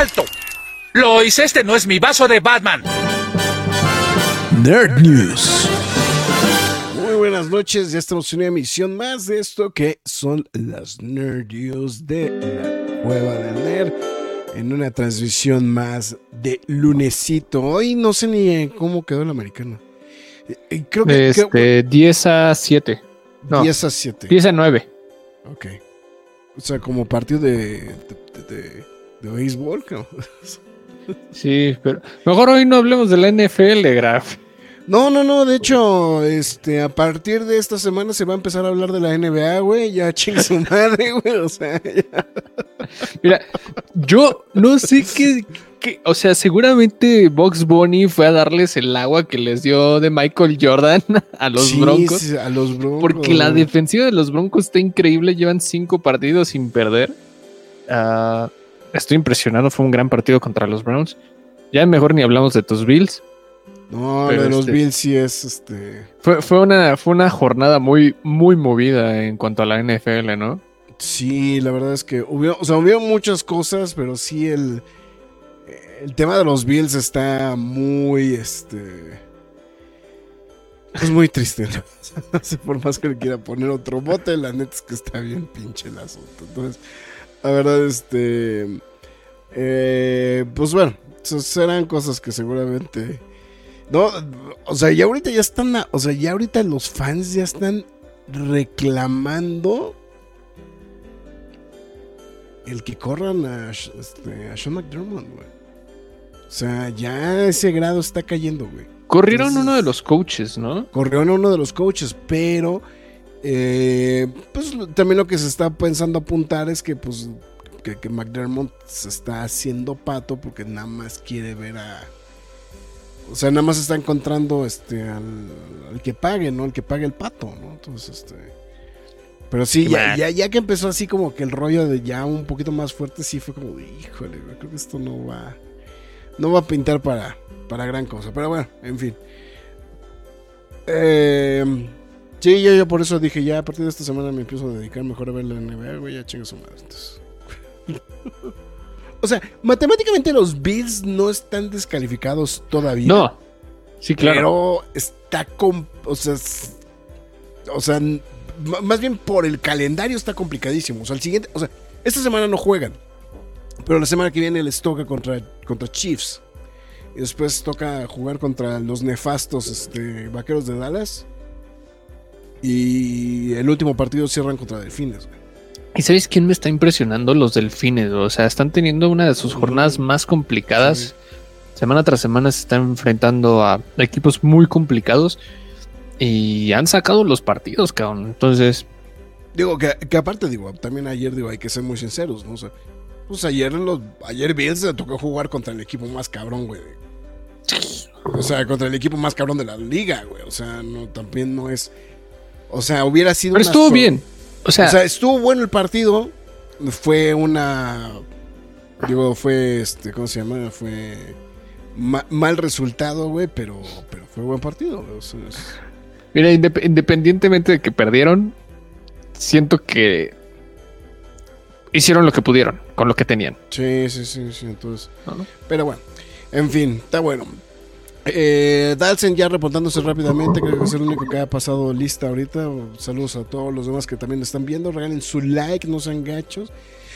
¡Alto! Lois, este no es mi vaso de Batman. Nerd News. Muy buenas noches, ya estamos en una emisión más de esto que son las Nerd News de la Cueva del Nerd. En una transmisión más de lunesito. Hoy no sé ni cómo quedó el americano. Eh, creo que. Este, 10 a 7. 10 a 7. 10 a 9. Ok. O sea, como partido de, de, de, béisbol, creo. Sí, pero mejor hoy no hablemos de la NFL, Graf. No, no, no, de hecho, este, a partir de esta semana se va a empezar a hablar de la NBA, güey, ya chingue su madre, güey, o sea, ya. Mira, yo no sé qué, o sea, seguramente Box Bunny fue a darles el agua que les dio de Michael Jordan a los Broncos. a los Broncos. Porque la defensiva de los Broncos está increíble, llevan cinco partidos sin perder. Ah, estoy impresionado, fue un gran partido contra los Browns. Ya mejor ni hablamos de tus Bills. No, lo de los este Bills sí es este. Fue, fue, una, fue una jornada muy, muy movida en cuanto a la NFL, ¿no? Sí, la verdad es que hubo, o sea, hubo muchas cosas, pero sí el, el tema de los Bills está muy, este... Es muy triste, ¿no? por más que le quiera poner otro bote, la neta es que está bien pinche el asunto. Entonces, la verdad, este... Eh, pues bueno, serán cosas que seguramente... No, o sea, ya ahorita ya están, o sea, ya ahorita los fans ya están reclamando el que corran a, este, a Sean McDermott, güey. O sea, ya ese grado está cayendo, güey. Corrieron uno de los coaches, ¿no? Corrieron uno de los coaches, pero eh, pues también lo que se está pensando apuntar es que pues que, McDermott se está haciendo pato porque nada más quiere ver a o sea, nada más está encontrando este al, que pague, ¿no? El que pague el pato, ¿no? Entonces, este pero sí, ya, ya, que empezó así como que el rollo de ya un poquito más fuerte, sí fue como de, híjole, creo que esto no va, no va a pintar para, para gran cosa. Pero bueno, en fin. Eh, sí, yo, yo, por eso dije, ya a partir de esta semana me empiezo a dedicar mejor a ver la NBA, güey, ya chingas su madre. o sea, matemáticamente los Bills no están descalificados todavía. No. Sí, claro. Pero está con, o sea, o sea, más bien por el calendario está complicadísimo. O sea, el siguiente, o sea, esta semana no juegan. Pero la semana que viene les toca contra, contra Chiefs. Y después toca jugar contra los nefastos este, vaqueros de Dallas. Y el último partido cierran contra Delfines. ¿Y sabéis quién me está impresionando? Los Delfines. O sea, están teniendo una de sus jornadas más complicadas. Semana tras semana se están enfrentando a equipos muy complicados. Y han sacado los partidos, cabrón. Entonces. Digo, que, aparte, digo, también ayer, digo, hay que ser muy sinceros, ¿no? O sea, pues ayer, los, ayer bien se tocó jugar contra el equipo más cabrón, güey. O sea, contra el equipo más cabrón de la liga, güey. O sea, no, también no es. O sea, hubiera sido. Pero estuvo bien. O sea, o sea, estuvo bueno el partido. Fue una. Digo, fue este. ¿Cómo se llama? Fue. mal resultado, güey, pero, pero fue buen partido. O sea, es, Mira, independientemente de que perdieron, siento que hicieron lo que pudieron con lo que tenían. Sí, sí, sí, sí. Entonces, pero bueno, en fin, está bueno. Eh, Dalsen ya reportándose rápidamente, creo que es el único que ha pasado lista ahorita. Saludos a todos los demás que también están viendo. Regalen su like, no sean gachos.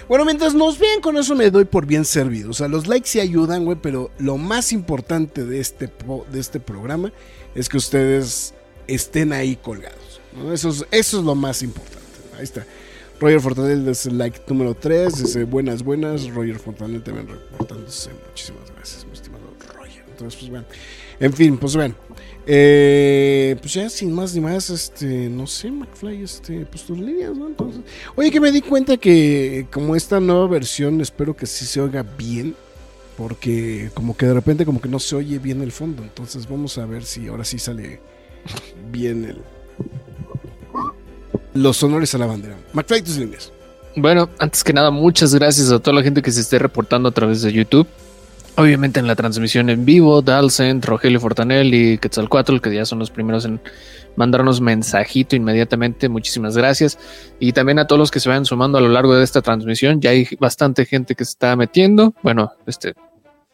Bueno, mientras nos vean, con eso me doy por bien servido. O sea, los likes sí ayudan, güey, pero lo más importante de este, de este programa es que ustedes estén ahí colgados. Eso, es, lo más importante. Ahí está. Roger Fortanel es el like número 3. Dice buenas, buenas. Roger Fortanel también reportándose. Muchísimas gracias, mi estimado Roger. Entonces, pues bueno. En fin, pues bueno. Eh, pues ya sin más ni más, este, no sé, McFly, este, pues tus líneas, ¿no? Entonces, oye, que me di cuenta que como esta nueva versión, espero que sí se oiga bien, porque como que de repente como que no se oye bien el fondo, entonces vamos a ver si ahora sí sale bien el, los honores a la bandera. McFly, tus líneas. Bueno, antes que nada, muchas gracias a toda la gente que se esté reportando a través de YouTube. Obviamente en la transmisión en vivo, Dalcent, Rogelio Fortanel y Quetzalcoatl, que ya son los primeros en mandarnos mensajito inmediatamente. Muchísimas gracias. Y también a todos los que se vayan sumando a lo largo de esta transmisión. Ya hay bastante gente que se está metiendo. Bueno, este,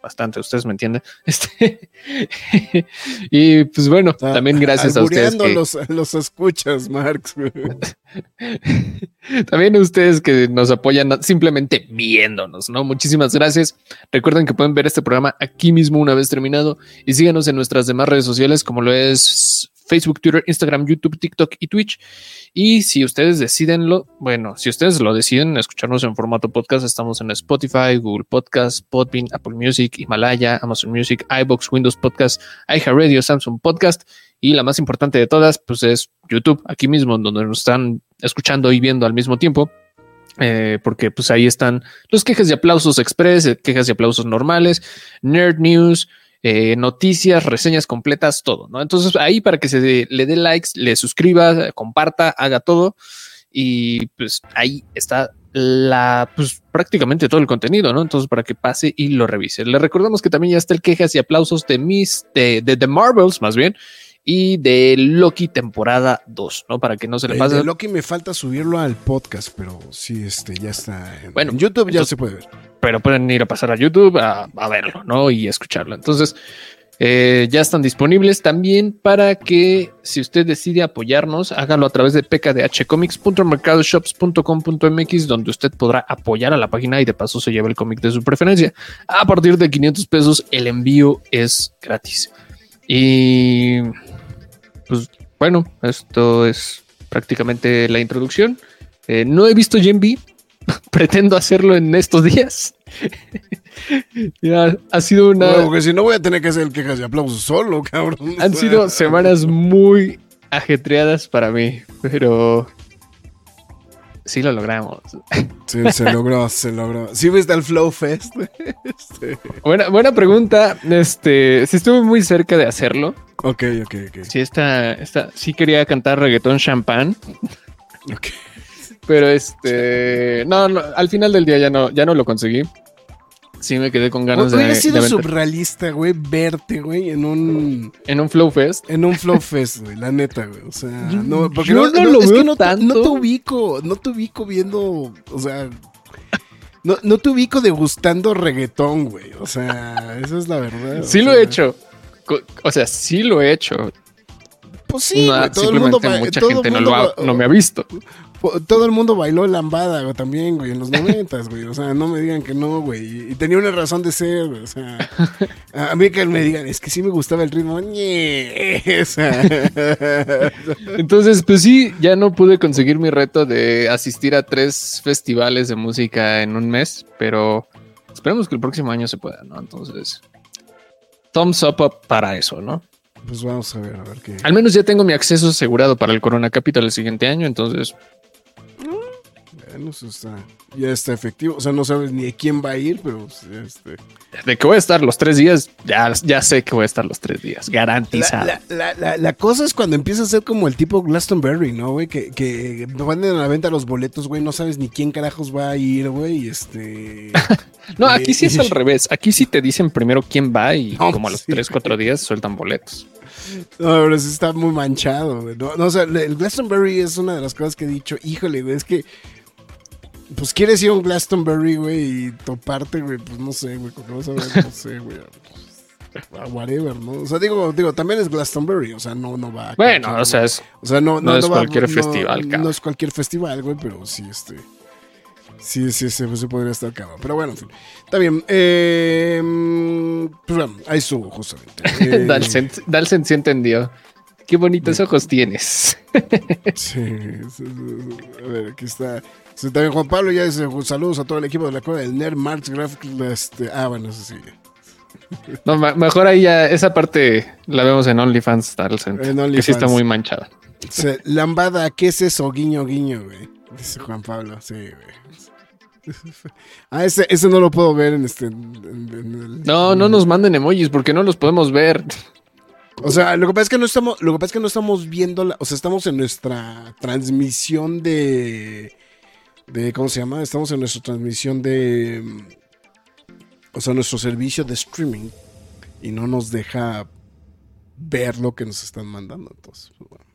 bastante, ustedes me entienden. Este, y pues bueno, también gracias a ustedes. Que, los, los escuchas, Marx. también a ustedes que nos apoyan simplemente viéndonos, ¿no? Muchísimas gracias. Recuerden que pueden ver este programa aquí mismo una vez terminado y síganos en nuestras demás redes sociales como lo es Facebook, Twitter, Instagram, YouTube, TikTok y Twitch. Y si ustedes deciden lo, bueno, si ustedes lo deciden escucharnos en formato podcast, estamos en Spotify, Google Podcast, Podbean, Apple Music, Himalaya, Amazon Music, iBox, Windows Podcast, iHeartRadio, Samsung Podcast y la más importante de todas, pues es YouTube, aquí mismo, donde nos están escuchando y viendo al mismo tiempo. Eh, porque pues ahí están los quejas y aplausos express, quejas y aplausos normales, nerd news, eh, noticias, reseñas completas, todo, ¿no? Entonces ahí para que se le dé likes, le suscriba, comparta, haga todo y pues ahí está la pues prácticamente todo el contenido, ¿no? Entonces para que pase y lo revise. Le recordamos que también ya está el quejas y aplausos de mis de, de The Marvels, más bien, y de Loki temporada 2, ¿no? Para que no se le pase. De Loki me falta subirlo al podcast, pero sí, este, ya está. En, bueno, en YouTube ya se puede ver. Pero pueden ir a pasar a YouTube a, verlo, ¿no? Y escucharlo. Entonces, eh, ya están disponibles también para que si usted decide apoyarnos, hágalo a través de pkdhcomics.mercadoshops.com.mx donde usted podrá apoyar a la página y de paso se lleva el cómic de su preferencia. A partir de 500 pesos el envío es gratis. Y pues bueno, esto es prácticamente la introducción. Eh, no he visto Gen pretendo hacerlo en estos días. ya, ha sido una. porque si no voy a tener que hacer quejas y aplausos solo, cabrón. Han sido semanas muy ajetreadas para mí, pero sí lo logramos. Sí, se logró, se logró. ¿Sí viste el Flow Fest? Este. Buena, buena pregunta. Este, sí estuve muy cerca de hacerlo. Ok, ok, ok. Sí, esta, esta, sí quería cantar reggaetón champán. Ok. Pero este, no, no, al final del día ya no, ya no lo conseguí. Sí me quedé con ganas Hubiera de. sido de surrealista, güey, verte, güey, en un En un Flow Fest. en un Flow Fest, güey, la neta, güey. O sea, no, porque yo no, no no, lo es que no, te- tanto. no te ubico, no te ubico viendo, o sea, no, no te ubico degustando reggaetón, güey. O sea, esa es la verdad. Sí lo sea, he hecho. O sea, sí lo he hecho. Pues sí, No, güey, todo el mundo, simplemente ba- mucha todo gente no, lo ha, no me ha visto. Todo el mundo bailó lambada güey, también, güey, en los noventas, güey. O sea, no me digan que no, güey. Y tenía una razón de ser, güey. O sea, a mí que me digan, es que sí me gustaba el ritmo. ñe, o sea, Entonces, pues sí, ya no pude conseguir mi reto de asistir a tres festivales de música en un mes, pero esperemos que el próximo año se pueda, ¿no? Entonces, thumbs up para eso, ¿no? Pues vamos a ver, a ver qué. Al menos ya tengo mi acceso asegurado para el Corona Capital el siguiente año, entonces, Bueno, eso está, ya está efectivo. O sea, no sabes ni de quién va a ir, pero pues, este. de que voy a estar los tres días, ya, ya sé que voy a estar los tres días, garantizado. La, la- la- la cosa es cuando empieza a ser como el tipo Glastonbury, ¿no, güey? Que, que ponen a la venta los boletos, güey. No sabes ni quién carajos va a ir, güey. y Este. No, aquí sí es al revés. Aquí sí te dicen primero quién va y No, como a los sí. tres, cuatro días sueltan boletos. No, pero sí está muy manchado, güey. No, no, o sea, el Glastonbury es una de las cosas que he dicho. Híjole, güey, es que. Pues quieres ir a un Glastonbury, güey, y toparte, güey, pues no sé, güey, porque vas a ver, no sé, güey. a whatever, ¿no? O sea, digo, digo, también es Glastonbury, o sea, no, no va. a Bueno, cualquier- o sea, es o sea, no, no no, es cualquier festival, cabrón. No es cualquier festival, güey, pero sí, este. Sí, sí, sí, pues, sí podría estar cabrón. Pero bueno, en fin. Está bien. Eh, pues bueno, ahí estuvo, justamente. Eh, Dalsen, Dalsen sí entendió. Qué bonitos ojos tienes. Sí, a ver, aquí está. Sí, también Juan Pablo ya dice saludos a todo el equipo de la Cueva del Nerd, Marx Graphics. Este, ah, bueno, eso sí. No, mejor ahí ya esa parte la vemos en OnlyFans que sí está muy manchada. lambada, ¿qué es eso? Guiño, guiño, güey. Dice Juan Pablo, sí, güey. Ah, ese, ese, no lo puedo ver en este. no, no nos manden emojis porque no los podemos ver. O sea, lo que pasa es que no estamos, lo que pasa es que no estamos viendo, la, o sea, estamos en nuestra transmisión de, de, ¿cómo se llama? Estamos en nuestra transmisión de, o sea, nuestro servicio de streaming y no nos deja ver lo que nos están mandando. Entonces, pues, bueno.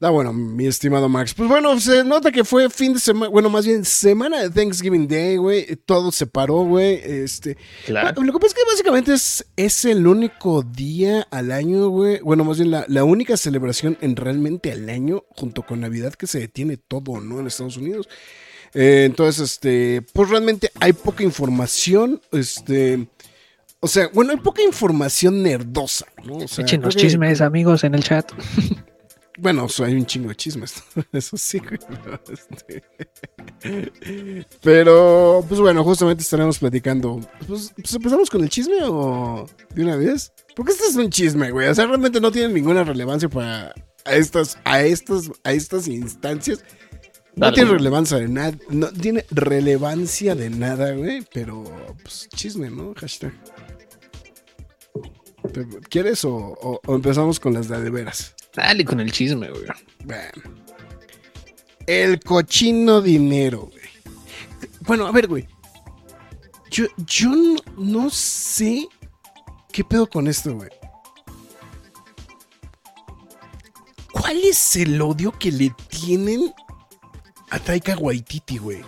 Da bueno, mi estimado Max. Pues bueno, se nota que fue fin de semana, bueno, más bien semana de Thanksgiving Day, güey. Todo se paró, güey. Este, claro. Lo que pasa es que básicamente es, es el único día al año, güey. Bueno, más bien la, la, única celebración en realmente al año, junto con Navidad, que se detiene todo, ¿no? En Estados Unidos. Eh, entonces, este, pues realmente hay poca información, este... O sea, bueno, hay poca información nerdosa, ¿no? O sea, Echen los chismes, amigos, en el chat. Bueno, hay un chingo de chismes, eso sí, este, Pero, pues bueno, justamente estaremos platicando. Pues, pues, empezamos con el chisme o de una vez. Porque este es un chisme, güey. O sea, realmente no tiene ninguna relevancia para estas, a estas, a estas instancias. No tiene relevancia de nada. No tiene relevancia de nada, güey. Pero, pues, chisme, ¿no? Hashtag. ¿Quieres o, empezamos con las de, de veras? Dale con el chisme, güey. El cochino dinero, güey. Bueno, a ver, güey. Yo, yo no, sé qué pedo con esto, güey. ¿Cuál es el odio que le tienen a Taika Waititi, güey?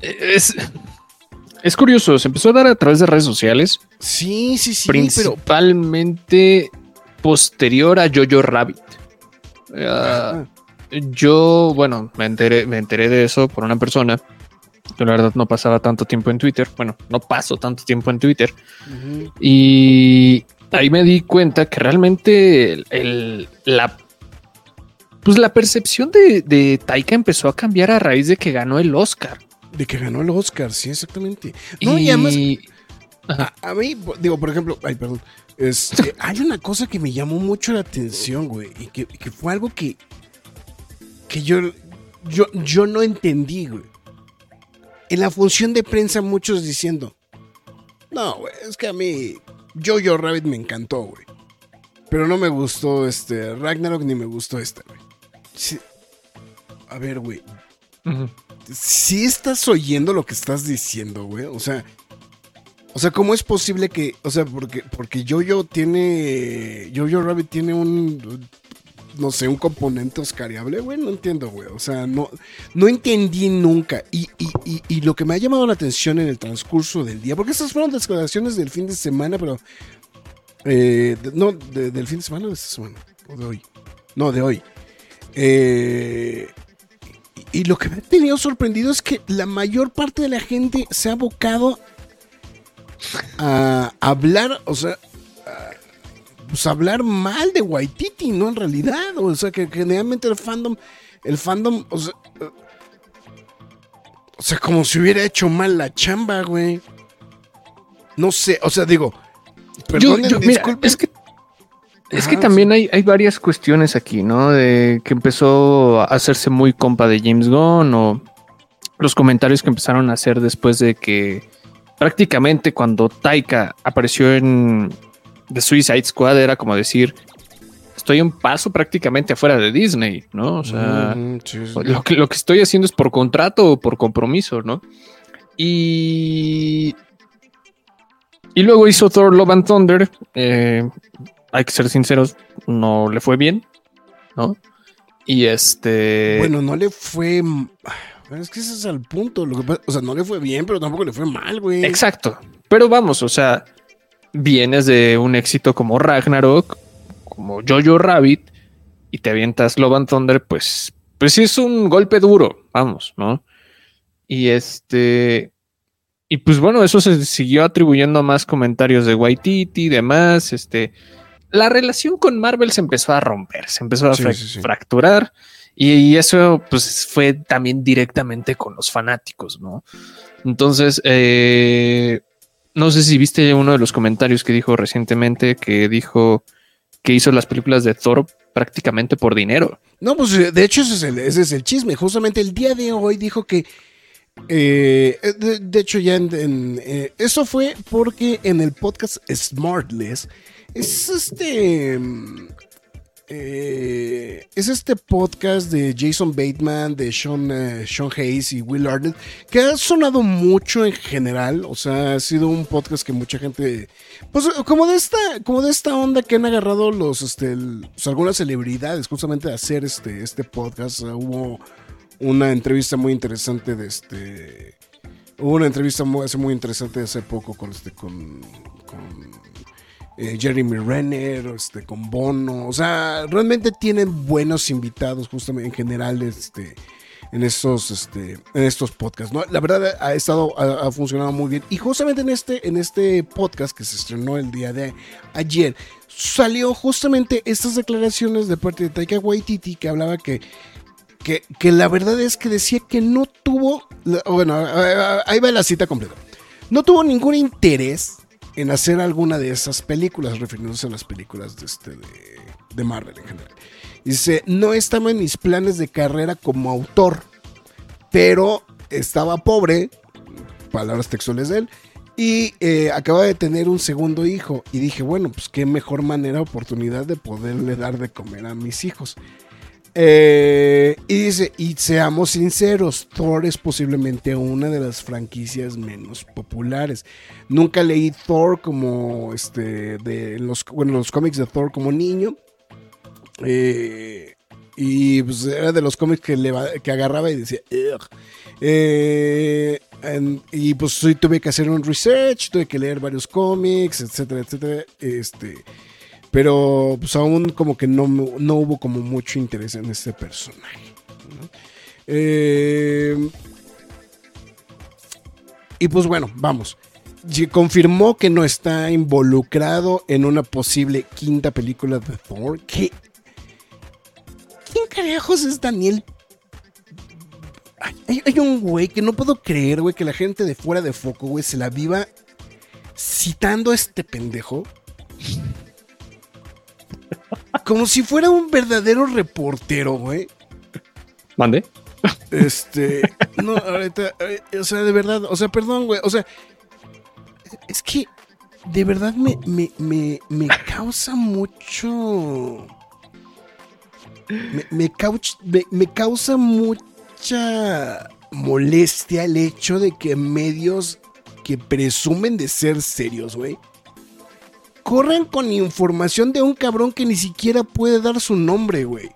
Es, es curioso, se empezó a dar a través de redes sociales. Sí, sí, sí. Principalmente posterior a Jojo Rabbit. Ah, yo, bueno, me enteré, me enteré de eso por una persona. Yo la verdad no pasaba tanto tiempo en Twitter. Bueno, no paso tanto tiempo en Twitter. Y ahí me di cuenta que realmente el, la, pues la percepción de, Taika empezó a cambiar a raíz de que ganó el Oscar. De que ganó el Oscar, sí, exactamente. No, y, además, a, mí, digo, por ejemplo, ay, perdón. Este, hay una cosa que me llamó mucho la atención, güey, y que, fue algo que, que yo, yo, yo no entendí, güey. En la función de prensa, muchos diciendo, no, güey, es que a mí Jojo Rabbit me encantó, güey. Pero no me gustó este Ragnarok ni me gustó esta, güey. A ver, güey. Si estás oyendo lo que estás diciendo, güey. O sea, o sea, ¿cómo es posible que, o sea, porque, porque Jojo tiene, Jojo Rabbit tiene un, no sé, un componente oscariable, güey, no entiendo, güey. O sea, no, no entendí nunca. Y, y, y, lo que me ha llamado la atención en el transcurso del día, porque estas fueron declaraciones del fin de semana, pero, eh, no, del fin de semana o de esta semana, o de hoy. No, de hoy. Eh, y lo que me ha tenido sorprendido es que la mayor parte de la gente se ha abocado a hablar, o sea, pues hablar mal de Waititi, ¿no? En realidad, o sea, que generalmente el fandom, el fandom, o sea, o sea, como si hubiera hecho mal la chamba, güey. No sé, o sea, digo, perdón, es que es que también hay, hay, varias cuestiones aquí, ¿no? De que empezó a hacerse muy compa de James Gunn o los comentarios que empezaron a hacer después de que prácticamente cuando Taika apareció en The Suicide Squad era como decir, estoy un paso prácticamente afuera de Disney, ¿no? O sea, Lo, que, lo que estoy haciendo es por contrato o por compromiso, ¿no? Y... Y luego hizo Thor Love and Thunder. Eh, hay que ser sinceros, no le fue bien, ¿no? Y este... Bueno, no le fue es que ese es el punto. o sea, no le fue bien, pero tampoco le fue mal, güey. Exacto. Pero vamos, o sea, vienes de un éxito como Ragnarok, como Jojo Rabbit, y te avientas Love and Thunder, pues, pues sí es un golpe duro, vamos, ¿no? Y este. Y pues bueno, eso se siguió atribuyendo a más comentarios de Waititi y demás. Este. La relación con Marvel se empezó a romper, se empezó a fracturar. Y, eso pues fue también directamente con los fanáticos, ¿no? Entonces, eh, no sé si viste uno de los comentarios que dijo recientemente que dijo que hizo las películas de Thor prácticamente por dinero. No, pues eh, de hecho ese es el, ese es el chisme. Justamente el día de hoy dijo que... eh, de, hecho ya en, eh, eso fue porque en el podcast Smartless es este... eh, es este podcast de Jason Bateman, de Sean, eh, Sean Hayes y Will Arnett, que ha sonado mucho en general. O sea, ha sido un podcast que mucha gente. Pues como de esta, como de esta onda que han agarrado los, este, el- pues, algunas celebridades justamente a hacer este, este podcast. Hubo una entrevista muy interesante de este. Hubo una entrevista muy, muy interesante hace poco con este, con eh, Jeremy Renner, este, con Bono. O sea, realmente tienen buenos invitados, justamente en general, este, en estos, este, en estos podcasts. ¿no? La verdad ha estado, ha, funcionado muy bien. Y justamente en este, en este podcast que se estrenó el día de ayer, salió justamente estas declaraciones de parte de Taika Waititi que hablaba que que, que la verdad es que decía que no tuvo, bueno, ahí va la cita completa, no tuvo ningún interés en hacer alguna de esas películas, refiriéndose a las películas de, este, de, Marvel en general. Dice, no estaba en mis planes de carrera como autor, pero estaba pobre, palabras textuales de él, y eh, acaba de tener un segundo hijo. Y dije, bueno, pues qué mejor manera, oportunidad de poderle dar de comer a mis hijos. Eh, y dice, y seamos sinceros, Thor es posiblemente una de las franquicias menos populares. Nunca leí Thor como este de los bueno, los cómics de Thor como niño. Eh, y pues era de los cómics que, le, que agarraba y decía. Eh, y pues tuve que hacer un research, tuve que leer varios cómics, etcétera, etcétera. Este, pero pues aún como que no, no hubo como mucho interés en este personaje. Eh, y pues bueno, vamos. Confirmó que no está involucrado en una posible quinta película de Thor. ¿Quién carajos es Daniel? Ay, Hay, hay un güey que no puedo creer, güey, que la gente de fuera de foco, güey, se la viva citando a este pendejo. Como si fuera un verdadero reportero, güey. ¿Mande? Este, no, ahorita, eh, o sea, de verdad, o sea, perdón, güey, o sea, es que de verdad me, me, me, me causa mucho, me, me, cauch- me- me causa mucha molestia el hecho de que medios que presumen de ser serios, güey, corran con información de un cabrón que ni siquiera puede dar su nombre, güey.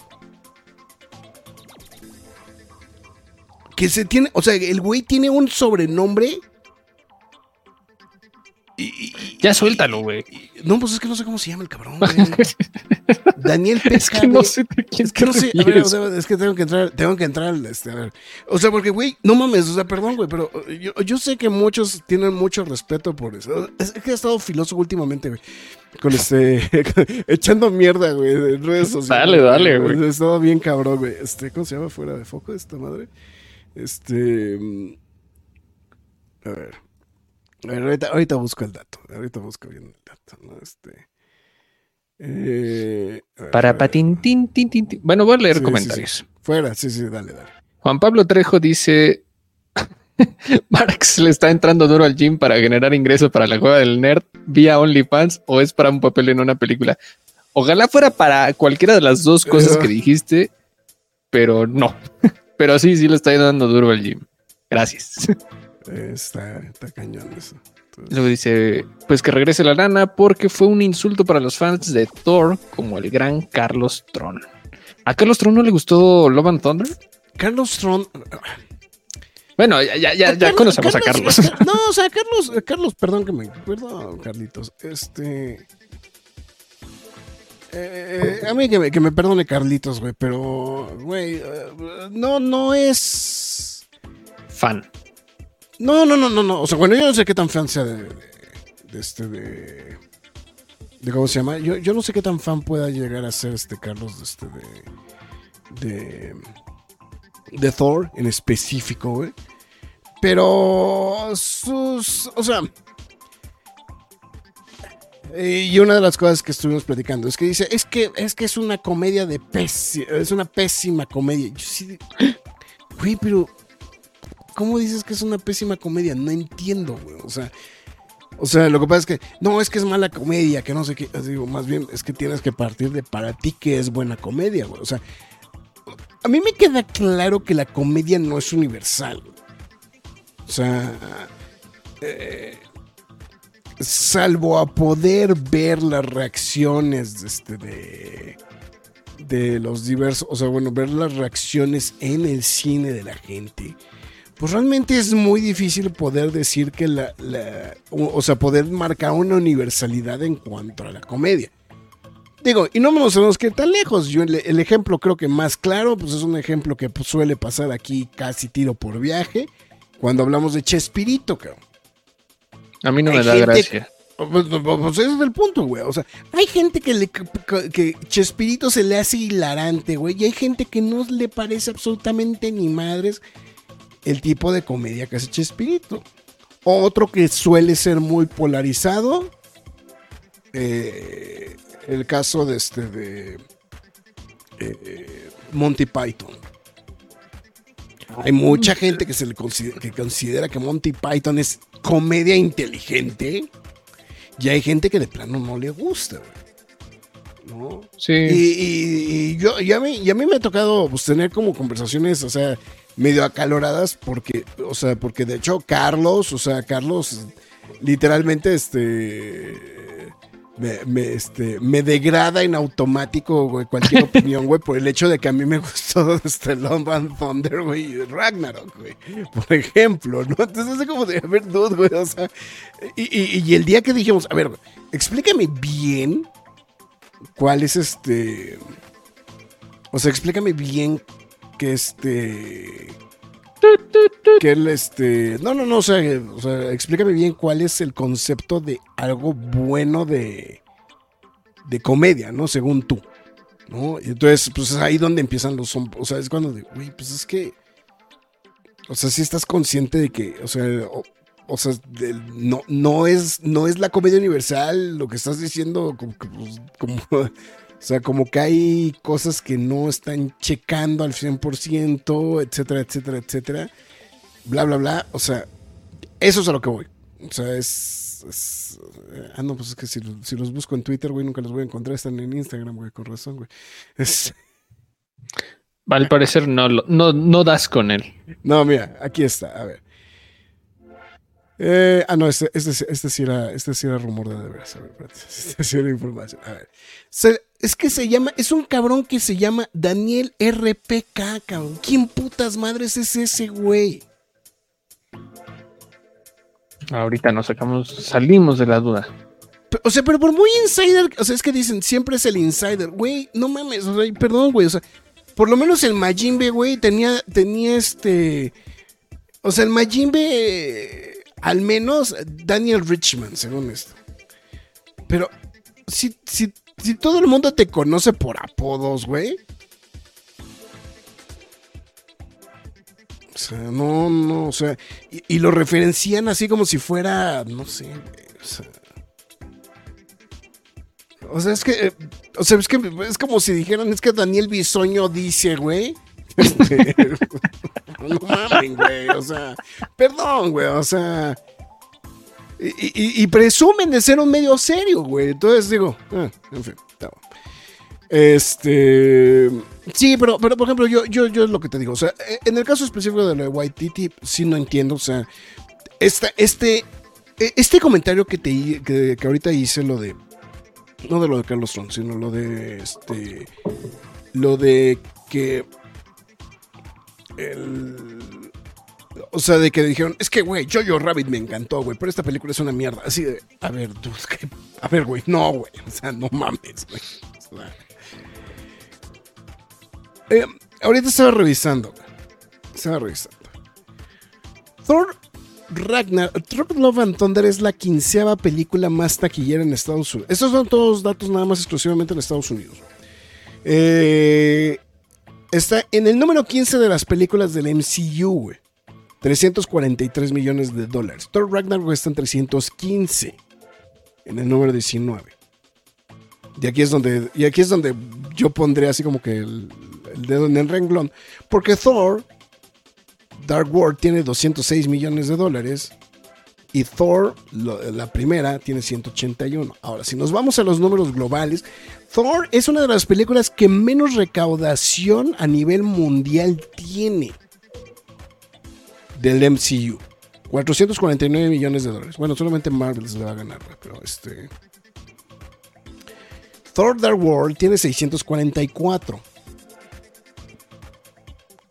que se tiene, o sea, el güey tiene un sobrenombre. Y, y- Ya suéltalo, güey. no, pues es que no sé cómo se llama el cabrón, güey. Daniel Es Pesca. que no sé de quién Es que no te sé, a ver, o refieres. sea, es que tengo que entrar, tengo que entrar, este, a ver. O sea, porque, güey, no mames, o sea, perdón, güey, pero eh, yo, yo sé que muchos tienen mucho respeto por eso. Es que he estado filoso últimamente, güey. Con este, echando mierda, güey, en redes sociales. Dale, dale, güey. He estado bien cabrón, güey. Este, ¿cómo se llama fuera de foco esta madre? Este. mm, A ver. Ahorita, ahorita busco el dato. Ahorita busco bien el dato, ¿no? Este. Eh, Para patín, tin, tin, tin, tin. Bueno, voy a leer Sí, sí, comentarios. sí. Fuera, sí, sí, dale, dale. Juan Pablo Trejo dice: Marx le está entrando duro al gym para generar ingresos para la cueva del nerd vía OnlyFans o es para un papel en una película. Ojalá fuera para cualquiera de las dos cosas que dijiste, pero no. Pero sí, sí le está dando duro al gym. Gracias. Eh, Está, está cañón eso. Entonces, Luego dice, pues que regrese la lana porque fue un insulto para los fans de Thor como el gran Carlos Tron. ¿A Carlos Tron no le gustó Love and Thunder? Carlos Tron. Bueno, ya, ya, ya, ya conocemos a Carlos. No, o sea, Carlos, Carlos, perdón que me. Perdón, Carlitos. Este. eh, a mí que me, que me perdone Carlitos, güey, pero, güey, eh, no, no es. Fan. No, no, no, no, no. O sea, bueno, yo no sé qué tan fan sea de, de- este, de, de cómo se llama. Yo, yo no sé qué tan fan pueda llegar a ser este Carlos de este, de, de, de Thor en específico, güey. Pero sus, o sea, Y una de las cosas que estuvimos platicando es que dice, es que es, que es una comedia de pésima, es una pésima comedia. Yo sí, güey, pero ¿cómo dices que es una pésima comedia? No entiendo, güey. O sea, o sea, lo que pasa es que no es que es mala comedia, que no sé qué. Digo, más bien es que tienes que partir de para ti que es buena comedia, güey. O sea, a mí me queda claro que la comedia no es universal. O sea, eh, salvo a poder ver las reacciones este, de, de los diversos, o sea, bueno, ver las reacciones en el cine de la gente, pues realmente es muy difícil poder decir que la, o sea, poder marcar una universalidad en cuanto a la comedia. Digo, y no nos tenemos que ir tan lejos. Yo el, ejemplo creo que más claro, pues es un ejemplo que pues, suele pasar aquí casi tiro por viaje, cuando hablamos de Chespirito, cabrón. A mí no me da gracia. Pues, pues, pues, ese es el punto, güey. O sea, hay gente que, le, que Chespirito se le hace hilarante, güey. Y hay gente que no le parece absolutamente ni madres el tipo de comedia que hace Chespirito. Otro que suele ser muy polarizado. Eh, el caso de este de eh, Monty Python. Hay mucha gente que se le considera que considera que Monty Python es comedia inteligente. Y hay gente que de plano no le gusta, ¿no? Sí. Y, yo, y a, mí, y a mí me ha tocado pues, tener como conversaciones, o sea, medio acaloradas, porque, o sea, porque de hecho Carlos, o sea, Carlos literalmente, este me, este, me degrada en automático, güey, cualquier opinión, güey, por el hecho de que a mí me gustó este Love and Thunder, güey, y Ragnarok, güey, por ejemplo, ¿no? Entonces es como de, a ver, dude, güey, o sea, y, y, el día que dijimos, a ver, explícame bien cuál es este, o sea, explícame bien que este que él, este. No, no, no, o sea, explícame bien cuál es el concepto de algo bueno de. de comedia, ¿no? Según tú. ¿No? Y entonces, pues es ahí donde empiezan los. O sea, es cuando, güey, pues es que. O sea, si estás consciente de que, o sea, o, sea, no, no, es, no es la comedia universal lo que estás diciendo, como, como o sea, como que hay cosas que no están checando al 100%, etcétera, etcétera, etcétera. Bla, bla, bla. O sea, eso es a lo que voy. O sea, es. ah, no, pues es que si, los busco en Twitter, güey, nunca los voy a encontrar. Están en Instagram, güey, con razón, güey. Al parecer no, no, no das con él. No, mira, aquí está. A ver. Eh, ah, no, este, este, este, sí era, este sí era rumor de de veras. A ver, Este sí era información. A ver. Es que se llama, es un cabrón que se llama Daniel RPK, cabrón. ¿Quién putas madres es ese güey? Ahorita nos sacamos, salimos de la duda. O sea, pero por muy insider, o sea, es que dicen, siempre es el insider. Güey, no mames, o sea, perdón, güey, o sea, por lo menos el Majimbe, güey, tenía, tenía este... O sea, el Majimbe al menos Daniel Richman, según esto. Pero si, si, si todo el mundo te conoce por apodos, güey. O sea, no, no, o sea, y, lo referencian así como si fuera, no sé, o sea. O sea, es que, eh, o sea, es que es como si dijeran, es que Daniel Bisoño dice, güey. Este, no mames, güey. O sea, perdón, güey. O sea. Y, presumen de ser un medio serio, güey. Entonces digo, ah, en fin, Este. Sí, pero, pero por ejemplo, yo, yo, yo es lo que te digo. O sea, en el caso específico de lo de White Titi, sí no entiendo. O sea, esta, este, e, este comentario que te que, que ahorita hice, lo de. No de lo de Carlos Trump, sino lo de este. Lo de que o sea, de que dijeron, es que, güey, Jojo Rabbit me encantó, güey, pero esta película es una mierda. Así de, a ver, tú, a ver, güey, no, güey, o sea, no mames, güey. Eh, ahorita estaba revisando, estaba revisando. Thor Ragnar, Thor Love and Thunder es la quinceava película más taquillera en Estados Unidos. Estos son todos datos nada más exclusivamente en Estados Unidos. Eh, Está en el número 15 de las películas del MCU, güey. 343 millones de dólares. Thor Ragnarok está en 315. en el número 19. Y aquí es donde, y aquí es donde yo pondré así como que el, dedo en el renglón. Porque Thor, Dark World, tiene 206 millones de dólares. Y Thor, la primera, tiene 181. Ahora, si nos vamos a los números globales, Thor es una de las películas que menos recaudación a nivel mundial tiene del MCU. 449 millones de dólares. Bueno, solamente Marvel se le va a ganar, pero este. Thor Dark World tiene 644.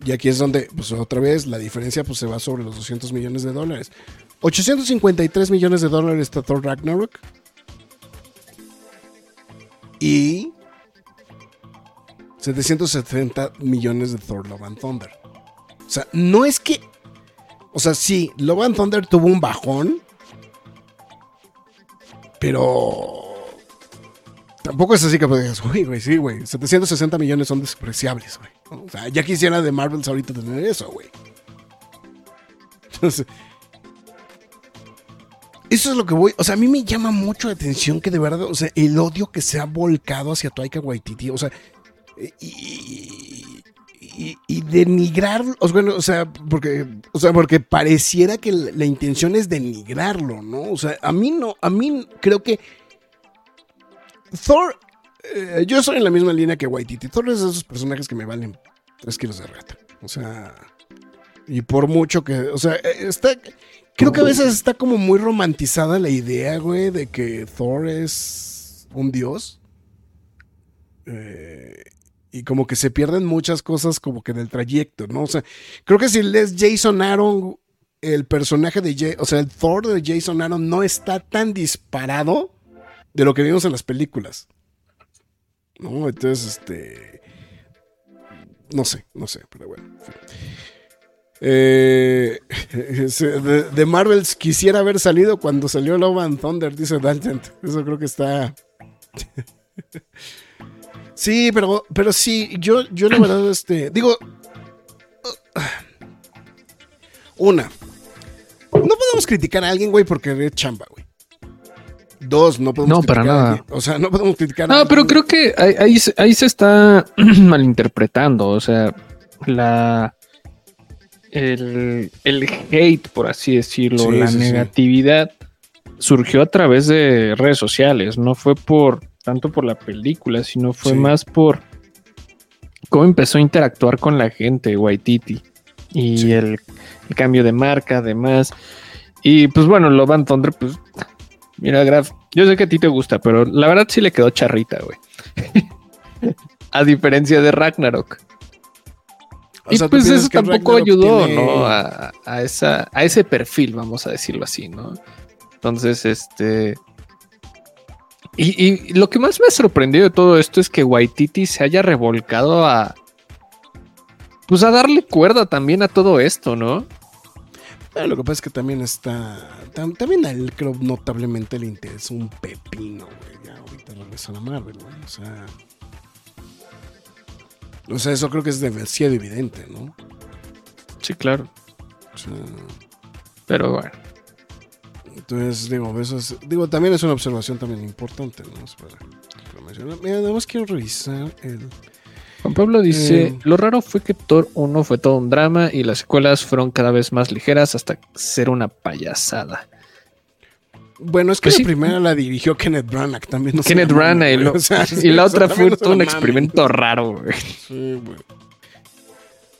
Y aquí es donde, pues otra vez, la diferencia pues, se va sobre los 200 millones de dólares. 853 millones de dólares está Thor Ragnarok. Y 770 millones de Thor Love and Thunder. O sea, no es que. O sea, sí, Love and Thunder tuvo un bajón. Pero. Tampoco es así que digas, uy, güey, sí, güey. 760 millones son despreciables, güey. O sea, ya quisiera de Marvels ahorita tener eso, güey. Entonces. Eso es lo que voy. O sea, a mí me llama mucho la atención que de verdad, o sea, el odio que se ha volcado hacia Taika Waititi. O sea, y, y, y denigrar, o sea, porque, o sea, porque pareciera que la, intención es denigrarlo, ¿no? O sea, a mí no, a mí creo que Thor, eh, yo soy en la misma línea que Waititi. Thor es de esos personajes que me valen 3 kilos de rata. O sea, y por mucho que, o sea, eh, está, creo que a veces está como muy romantizada la idea, güey, de que Thor es un dios. Eh, y como que se pierden muchas cosas como que del trayecto, ¿no? O sea, creo que si lees Jason Aaron, el personaje de, Ja- o sea, el Thor de Jason Aaron no está tan disparado de lo que vimos en las películas. ¿No? Entonces, este... No sé, no sé, pero bueno. en. Eh, se- de, de Marvels quisiera haber salido cuando salió Love and Thunder, dice Dalton. Eso creo que está... Sí, pero, pero sí, yo, yo la verdad, este, digo, una, no podemos criticar a alguien, güey, porque es chamba, güey. Dos, no podemos No, para a nada. alguien- O sea, no podemos criticar a No, pero alguien- creo que ahí, ahí se- ahí se está malinterpretando. O sea, la. El, el hate, por así decirlo, Sí, la sí, sí. negatividad surgió a través de redes sociales. No fue por tanto por la película, sino fue Sí. más por cómo empezó a interactuar con la gente, Waititi. Y Sí. el, el cambio de marca, además. Y pues bueno, Love and Thunder, pues. Mira, Graf, yo sé que a ti te gusta, pero la verdad sí le quedó charrita, güey. a diferencia de Ragnarok. O y sea, ¿tú pues eso tampoco ayudó, tiene- ¿no? A, a esa, a ese perfil, vamos a decirlo así, ¿no? Entonces, este. Y, y lo que más me ha sorprendido de todo esto es que Waititi se haya revolcado a. Pues a darle cuerda también a todo esto, ¿no? Bueno, lo que pasa es que también está. tam- también a él creo notablemente le interesa un pepino, güey. Ya ahorita regresa a la Marvel, güey. O sea. O sea, eso creo que es demasiado evidente, ¿no? Sí, claro. O sea, Pero bueno. Entonces, digo, eso es. Digo, también es una observación también importante, ¿no? Para- para mencionar. Mira, nada más quiero revisar el. Juan Pablo dice, Eh. lo raro fue que Thor 1 fue todo un drama y las secuelas fueron cada vez más ligeras hasta ser una payasada. Bueno, es que Pues la sí. primera la dirigió Kenneth Branagh también. No Kenneth Branagh y, lo- O sea, y la otra fue todo un experimento raro. güey. Sí, güey.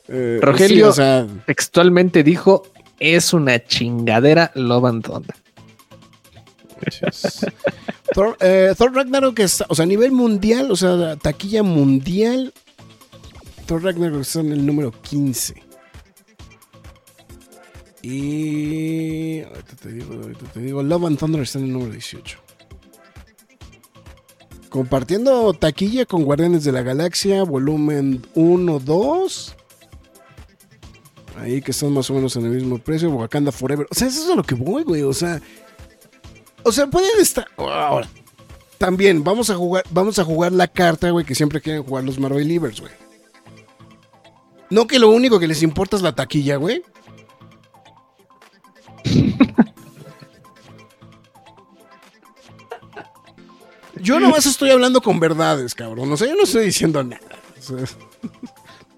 Eh, Rogelio. sí, o sea, Textualmente dijo, es una chingadera Love and Thunder. Thor, eh, Thor Ragnarok está, o sea, a nivel mundial, o sea, taquilla mundial, Thor Ragnarok está en el número 15. Y ahorita te digo, ahorita te digo, Love and Thunder está en el número 18. Compartiendo taquilla con Guardianes de la Galaxia, volumen 1, 2. Ahí que están más o menos en el mismo precio. Wakanda Forever. O sea, eso es a lo que voy, güey. O sea, o sea, pueden estar. Ahora, también vamos a jugar, vamos a jugar la carta, güey, que siempre quieren jugar los Marvel Livers, güey. No que lo único que les importa es la taquilla, güey. yo nomás estoy hablando con verdades, cabrón. O sea, yo no estoy diciendo nada.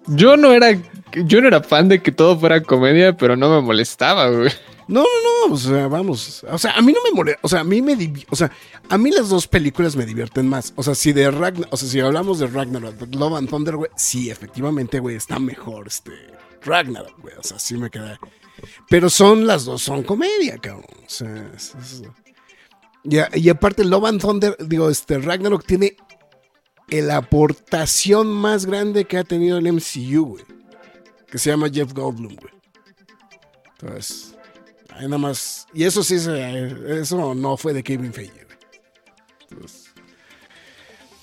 Yo no era, yo no era fan de que todo fuera comedia, pero no me molestaba, güey. No, no, no, o sea, vamos. O sea, a mí no me molesta. O sea, a mí me. O sea, a mí las dos películas me divierten más. O sea, si de Ragnar. O sea, si hablamos de Ragnarok, Love and Thunder, güey. Sí, efectivamente, güey, está mejor este. Ragnarok, güey. O sea, sí me queda. Pero son las dos, son comedia, cabrón. O sea, y, y, aparte, Love and Thunder, digo, este Ragnarok tiene la aportación más grande que ha tenido el MCU, güey. Que se llama Jeff Goldblum, güey. Entonces nada más. Y eso sí, eso no fue de Kevin Feige.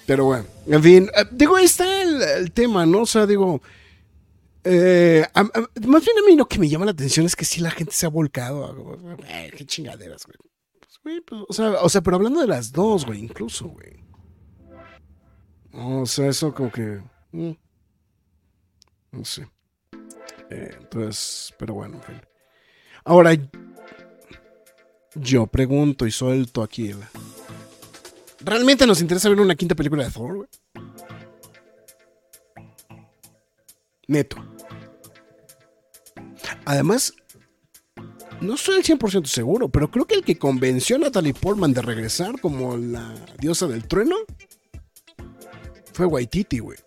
pero bueno, en fin, eh, digo, ahí está el, tema, ¿no? O sea, digo, eh, más bien a mí lo que me llama la atención es que sí la gente se ha volcado. Qué chingaderas, güey. Pues, pues, o, sea, o sea, pero hablando de las dos, güey, incluso, güey. O sea, eso como que... Mm, no sé. Eh, entonces, pero bueno, en fin. Ahora, yo pregunto y suelto aquí. ¿Realmente nos interesa ver una quinta película de Thor, güey? Neto. Además, no estoy al 100% seguro, pero creo que el que convenció a Natalie Portman de regresar como la diosa del trueno fue Waititi, güey.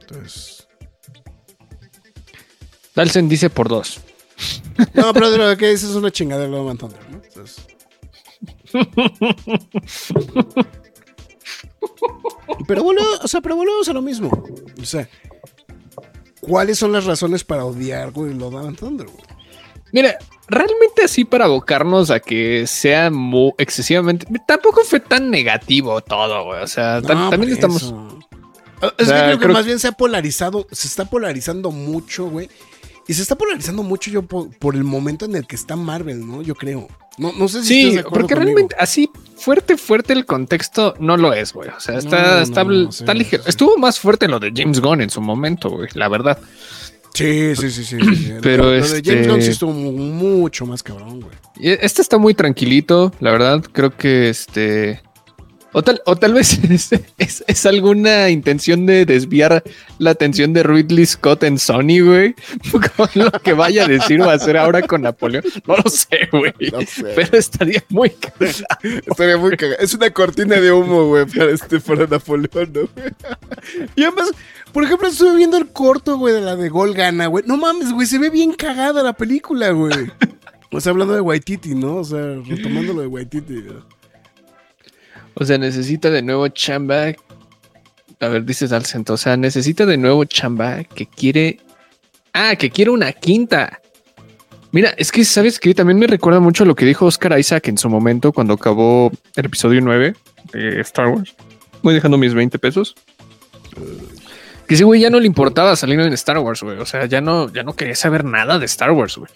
Entonces. Dalsen dice por dos. No, pero lo que dices es una chingada de Love Thunder, ¿no? Entonces... pero bueno, o sea, pero volvemos a lo mismo. O sea, ¿cuáles son las razones para odiar, güey, Love Thunder, güey? Mira, realmente así para abocarnos a que sea muy excesivamente. Tampoco fue tan negativo todo, güey. O sea, también estamos. Es que creo, que más bien se ha polarizado, se está polarizando mucho, güey. Y se está polarizando mucho yo por, el momento en el que está Marvel, ¿no? Yo creo. No, no sé si sí, porque realmente así fuerte, fuerte el contexto no lo es, güey. O sea, está, está, ligero. Estuvo más fuerte lo de James Gunn en su momento, güey, la verdad. Sí, sí, sí, sí. Pero lo, este... de James Gunn sí estuvo mucho más cabrón, güey. Este está muy tranquilito, la verdad. Creo que este o tal, o tal vez es, alguna intención de desviar la atención de Ridley Scott en Sony, güey. Con lo que vaya a decir o a hacer ahora con Napoleón. No lo sé, güey. Pero estaría muy cagado. Estaría muy cagado. Es una cortina de humo, güey, para, este, para Napoleón, ¿no? Y además, por ejemplo, estuve viendo el corto, güey, de la de Gol Gana, güey. No mames, güey, se ve bien cagada la película, güey. O sea, hablando de Waititi, ¿no? O sea, retomando lo de Waititi. ¿no? O sea, necesita de nuevo chamba. A ver, dices al centro. O sea, necesita de nuevo chamba que quiere. Ah, que quiere una quinta. Mira, es que sabes que también me recuerda mucho lo que dijo Oscar Isaac en su momento cuando acabó el episodio 9 de Star Wars. Voy dejando mis 20 pesos. Que ese güey ya no le importaba salir en Star Wars, güey. O sea, ya no, ya no quería saber nada de Star Wars, güey.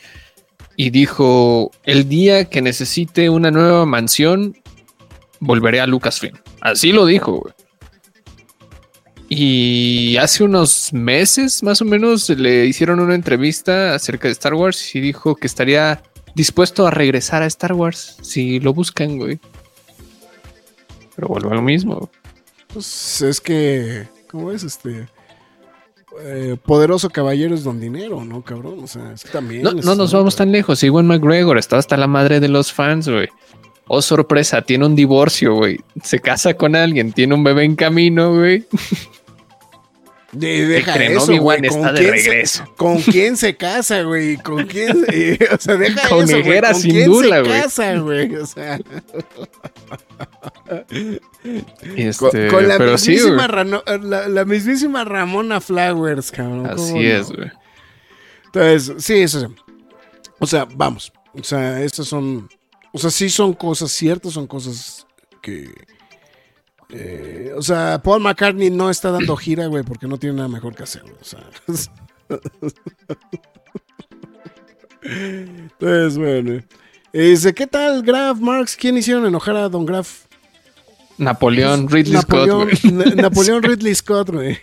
Y dijo: El día que necesite una nueva mansión, volveré a Lucasfilm. Así lo dijo, güey. Y hace unos meses, más o menos, le hicieron una entrevista acerca de Star Wars y dijo que estaría dispuesto a regresar a Star Wars si lo buscan, güey. Pero vuelve a lo mismo. Pues es que, ¿cómo es este? Eh, poderoso caballero es don dinero, ¿no, cabrón? O sea, es también. No, no nos vamos tan lejos. Iwan McGregor está hasta la madre de los fans, güey. Oh, sorpresa, tiene un divorcio, güey. Se casa con alguien, tiene un bebé en camino, güey. De, deja eso, güey. está de regreso. ¿Con quién se casa, güey? ¿Con quién? o sea, deja con eso, güey. ¿Con sin quién duda, se casa, güey? O sea. Este, con, la, pero mismísima la, la, mismísima Ramona Flowers, cabrón. Así es, güey. Entonces, sí, eso sí. O sea, vamos. O sea, estas son o sea, sí son cosas ciertas, son cosas que... Eh, o sea, Paul McCartney no está dando gira, güey, porque no tiene nada mejor que hacer, O sea... Entonces, bueno. dice, ¿qué tal Graf Marx? ¿Quién hicieron enojar a Don Graf? Napoleón Ridley Scott. Napoleón Ridley Scott, güey.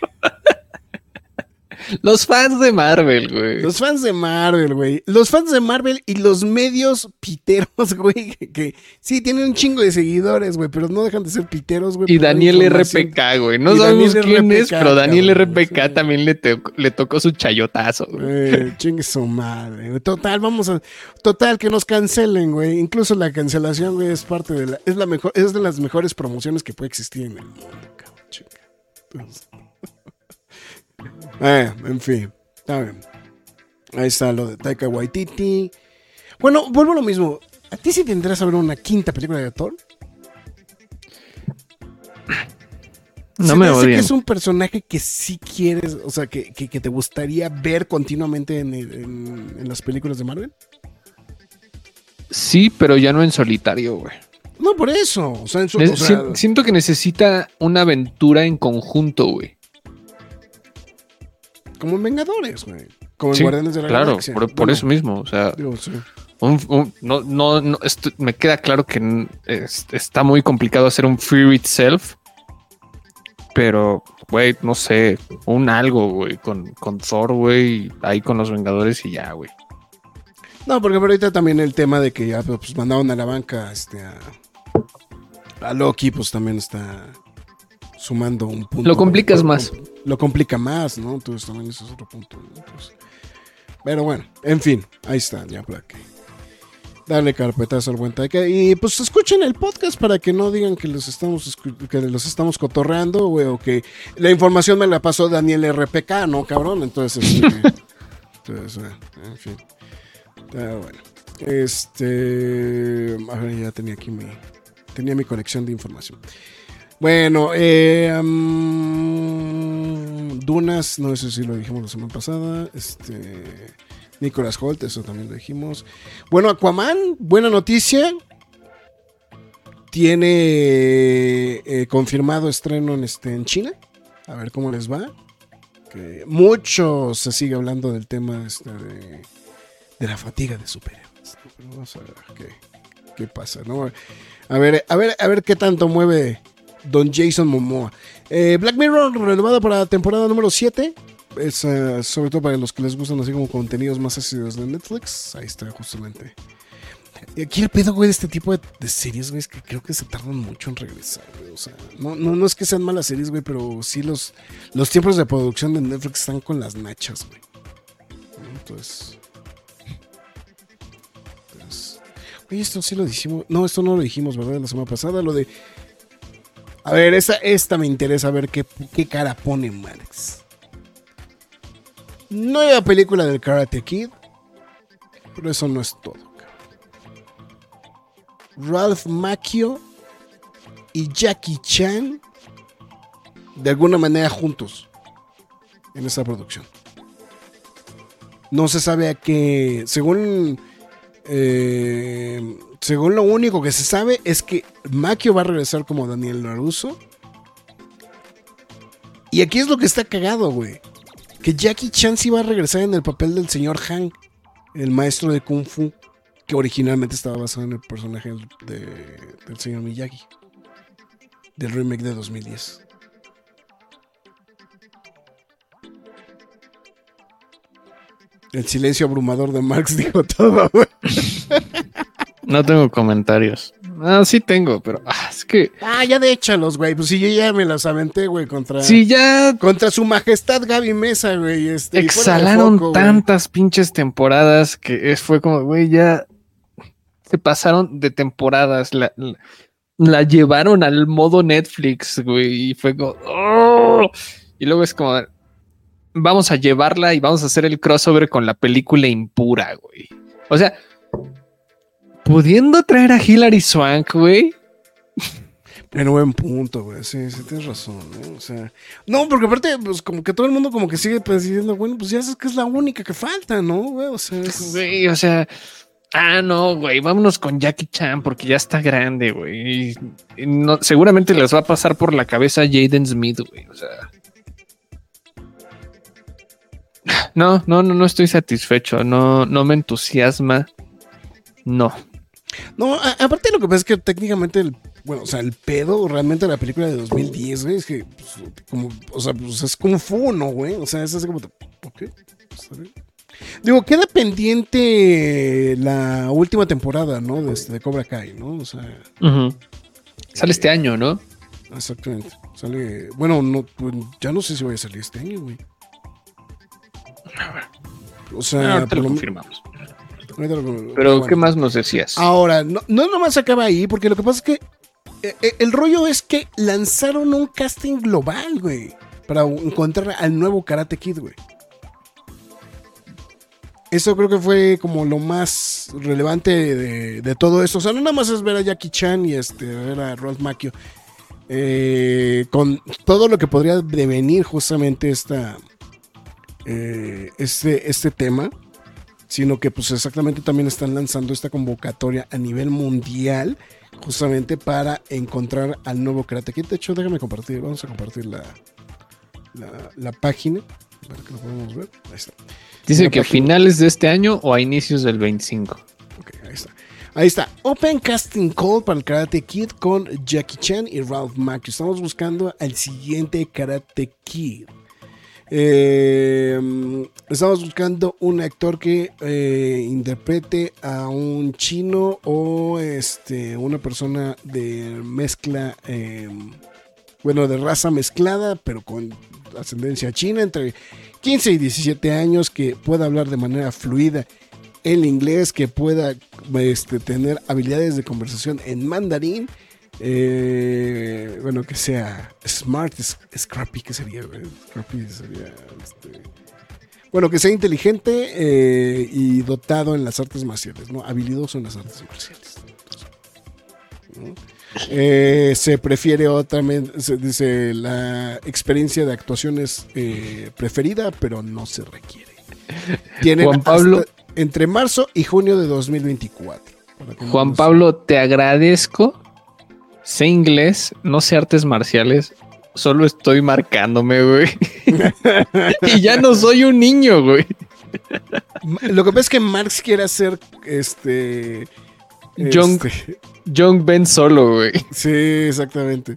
Los fans de Marvel, güey. Los fans de Marvel, güey. Los fans de Marvel y los medios piteros, güey. Que, sí, tienen un chingo de seguidores, güey, pero no dejan de ser piteros, güey. Y Daniel RPK, güey. No sabemos quién es, pero Daniel RPK también le, le, tocó su chayotazo, güey. chingue su madre. Total, vamos a. Total, que nos cancelen, güey. Incluso la cancelación, güey, es parte de la. Es la mejor, es de las mejores promociones que puede existir en el mundo, cabrón. Entonces, eh, en fin, está bien. Ahí está lo de Taika Waititi. Bueno, vuelvo a lo mismo. ¿A ti sí tendrás a ver una quinta película de Thor? No me odien. que es un personaje que sí quieres, o sea, que, te gustaría ver continuamente en, las películas de Marvel? Sí, pero ya no en solitario, güey. No, por eso. O sea, siento que necesita una aventura en conjunto, güey. Como en Vengadores, güey. Como en Guardianes de la claro, por, eso mismo. O sea, no, no, me queda claro que está muy complicado hacer un Free Itself. Pero, güey, no sé, un algo, güey, con, con Thor, güey, ahí con los Vengadores y ya, güey. No, porque ahorita también el tema de que ya pues, mandaron a la banca este, a, a Loki, pues también está sumando un punto. Lo complicas más. Lo complica más, ¿no? Entonces también ese es otro punto. pero bueno, en fin, ahí está, ya para que darle carpetazo al buen Taika. Y pues escuchen el podcast para que no digan que los estamos, que los estamos cotorreando, güey, o que la información me la pasó Daniel RPK, ¿no, cabrón? Entonces, este, entonces, en fin. bueno. Este. A ver, ya tenía aquí mi. Tenía mi conexión de información. Bueno, eh, Dunas, no sé si lo dijimos la semana pasada. Este, Nicolas Holt, eso también lo dijimos. Bueno, Aquaman, buena noticia. Tiene eh, confirmado estreno en, este, en China. A ver cómo les va. Que mucho se sigue hablando del tema este, de, la fatiga de superhéroes. Vamos a ver qué, qué pasa, ¿no? A ver, a ver, a ver qué tanto mueve Don Jason Momoa. Eh, Black Mirror renovado para temporada número 7. Es eh, sobre todo para los que les gustan así como contenidos más ácidos de Netflix. Ahí está justamente. Y aquí el pedo, güey, de este tipo de, series, güey, es que creo que se tardan mucho en regresar, güey. O sea, no, no, es que sean malas series, güey, pero sí los, los tiempos de producción de Netflix están con las nachas, güey. Entonces... Oye, esto sí lo dijimos. No, esto no lo dijimos, ¿verdad? La semana pasada, lo de a ver, esta, esta me interesa ver qué, qué cara pone Max. Nueva película del Karate Kid. Pero eso no es todo. Ralph Macchio y Jackie Chan de alguna manera juntos en esta producción. No se sabe a qué, según eh, según lo único que se sabe es que Makio va a regresar como Daniel Laruso. Y aquí es lo que está cagado, güey. Que Jackie Chan sí va a regresar en el papel del señor Han, el maestro de Kung Fu, que originalmente estaba basado en el personaje del señor Miyagi, del remake de 2010. El silencio abrumador de Marx dijo todo, güey. No tengo comentarios. Ah, sí tengo, pero ah, es que. Ah, ya de échalos, güey. Pues si yo ya me los aventé, güey, contra. Sí, ya. Contra su majestad Gaby Mesa, güey. Este, exhalaron tantas pinches temporadas que fue como, güey, ya. Se pasaron de temporadas. La, la, llevaron al modo Netflix, güey. Y fue como. ¡oh! Y luego es como. Vamos a llevarla y vamos a hacer el crossover con la película impura, güey. O sea, pudiendo traer a Hilary Swank, güey. En buen punto, güey. Sí, sí, tienes razón. O sea, no, porque aparte, pues como que todo el mundo como que sigue diciendo, bueno, pues ya sabes que es la única que falta, ¿no? Güey, o sea, güey, o sea, ah, no, güey, vámonos con Jackie Chan porque ya está grande, güey. no, seguramente les va a pasar por la cabeza Jaden Smith, güey. O sea. No, no, no, no estoy satisfecho. No, no me entusiasma. No. No, aparte lo que pasa es que técnicamente el, bueno, o sea, el pedo realmente de la película de 2010, güey, es que, pues, como, o sea, pues es como fu, ¿no, güey? O sea, es así como, Ok, bien. Digo, queda pendiente la última temporada, ¿no? De, este, de Cobra Kai, ¿no? O sea. Sale este año, ¿no? exactamente. Sale. Bueno, no, pues, ya no sé si voy a salir este año, güey. O sea, Ah, ahorita lo lo- confirmamos. Ahorita lo- Pero, bueno. ¿qué más nos decías? Ahora, no, no nomás acaba ahí, porque lo que pasa es que eh, eh, el rollo es que lanzaron un casting global, güey, para encontrar al nuevo Karate Kid, güey. Eso creo que fue como lo más relevante de, de todo esto. O sea, no nada más es ver a Jackie Chan y este, ver a Ralph Macchio. Eh, con todo lo que podría devenir justamente esta, eh, este, este tema sino que pues exactamente también están lanzando esta convocatoria a nivel mundial justamente para encontrar al nuevo Karate Kid. De hecho, déjame compartir, vamos a compartir la, la, la página para que lo podamos ver. Ahí está. Dice que a finales de este año o a inicios del 25. Ok, ahí está. Ahí está. Open Casting Call para el Karate Kid con Jackie Chan y Ralph Macchio. Estamos buscando al siguiente Karate Kid. Eh, estamos buscando un actor que eh, interprete a un chino o este una persona de mezcla, eh, bueno, de raza mezclada, pero con ascendencia china, entre 15 y 17 años, que pueda hablar de manera fluida el inglés, que pueda este, tener habilidades de conversación en mandarín. Eh, bueno, que sea smart, es- scrappy, que sería? Scrappy sería. este, bueno, que sea inteligente eh, y dotado en las artes marciales, ¿no? Habilidoso en las artes marciales. ¿no? Eh, se prefiere otra, se dice la experiencia de actuaciones eh, preferida, pero no se requiere. Tienen Juan Pablo. entre marzo y junio de 2024. para que no Juan Pablo, te agradezco. Sé inglés, no sé artes marciales. Solo estoy marcándome, güey. y ya no soy un niño, güey. Lo que pasa es que Marx quiere hacer este. Young- este, Young Ben solo, güey. sí, exactamente.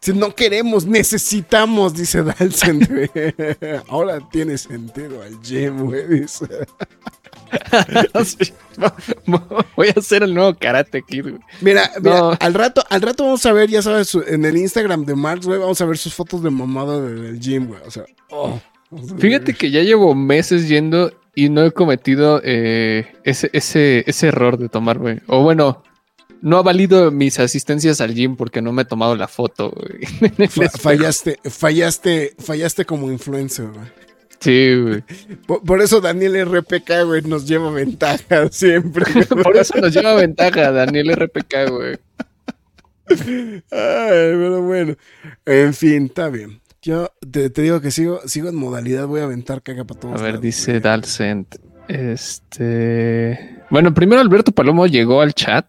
Si no queremos, necesitamos, dice Dalsen. Ahora tiene sentido al gym, güey. dice. Voy a hacer el nuevo Karate Kid, güey. Mira, mira, No. al rato, al rato vamos a ver, ya sabes, su- en el Instagram de Marx, güey, vamos a ver sus fotos de mamada del gym, güey. O sea, oh. Fíjate que ya llevo meses yendo y no he cometido eh, ese, ese, ese error de tomar, güey. O bueno, no ha valido mis asistencias al gym porque no me he tomado la foto, güey. Fa- fallaste, fallaste, fallaste como influencer, güey. Sí, güey. Por, por eso Daniel RPK, güey, nos lleva ventaja siempre. Por eso nos lleva ventaja Daniel RPK, güey. Ay, pero bueno. En fin, está bien. Yo te, te digo que sigo, sigo en modalidad, voy a aventar caga para todos. A ver, lados, dice. Dalcent. Este. Bueno, primero Alberto Palomo llegó al chat.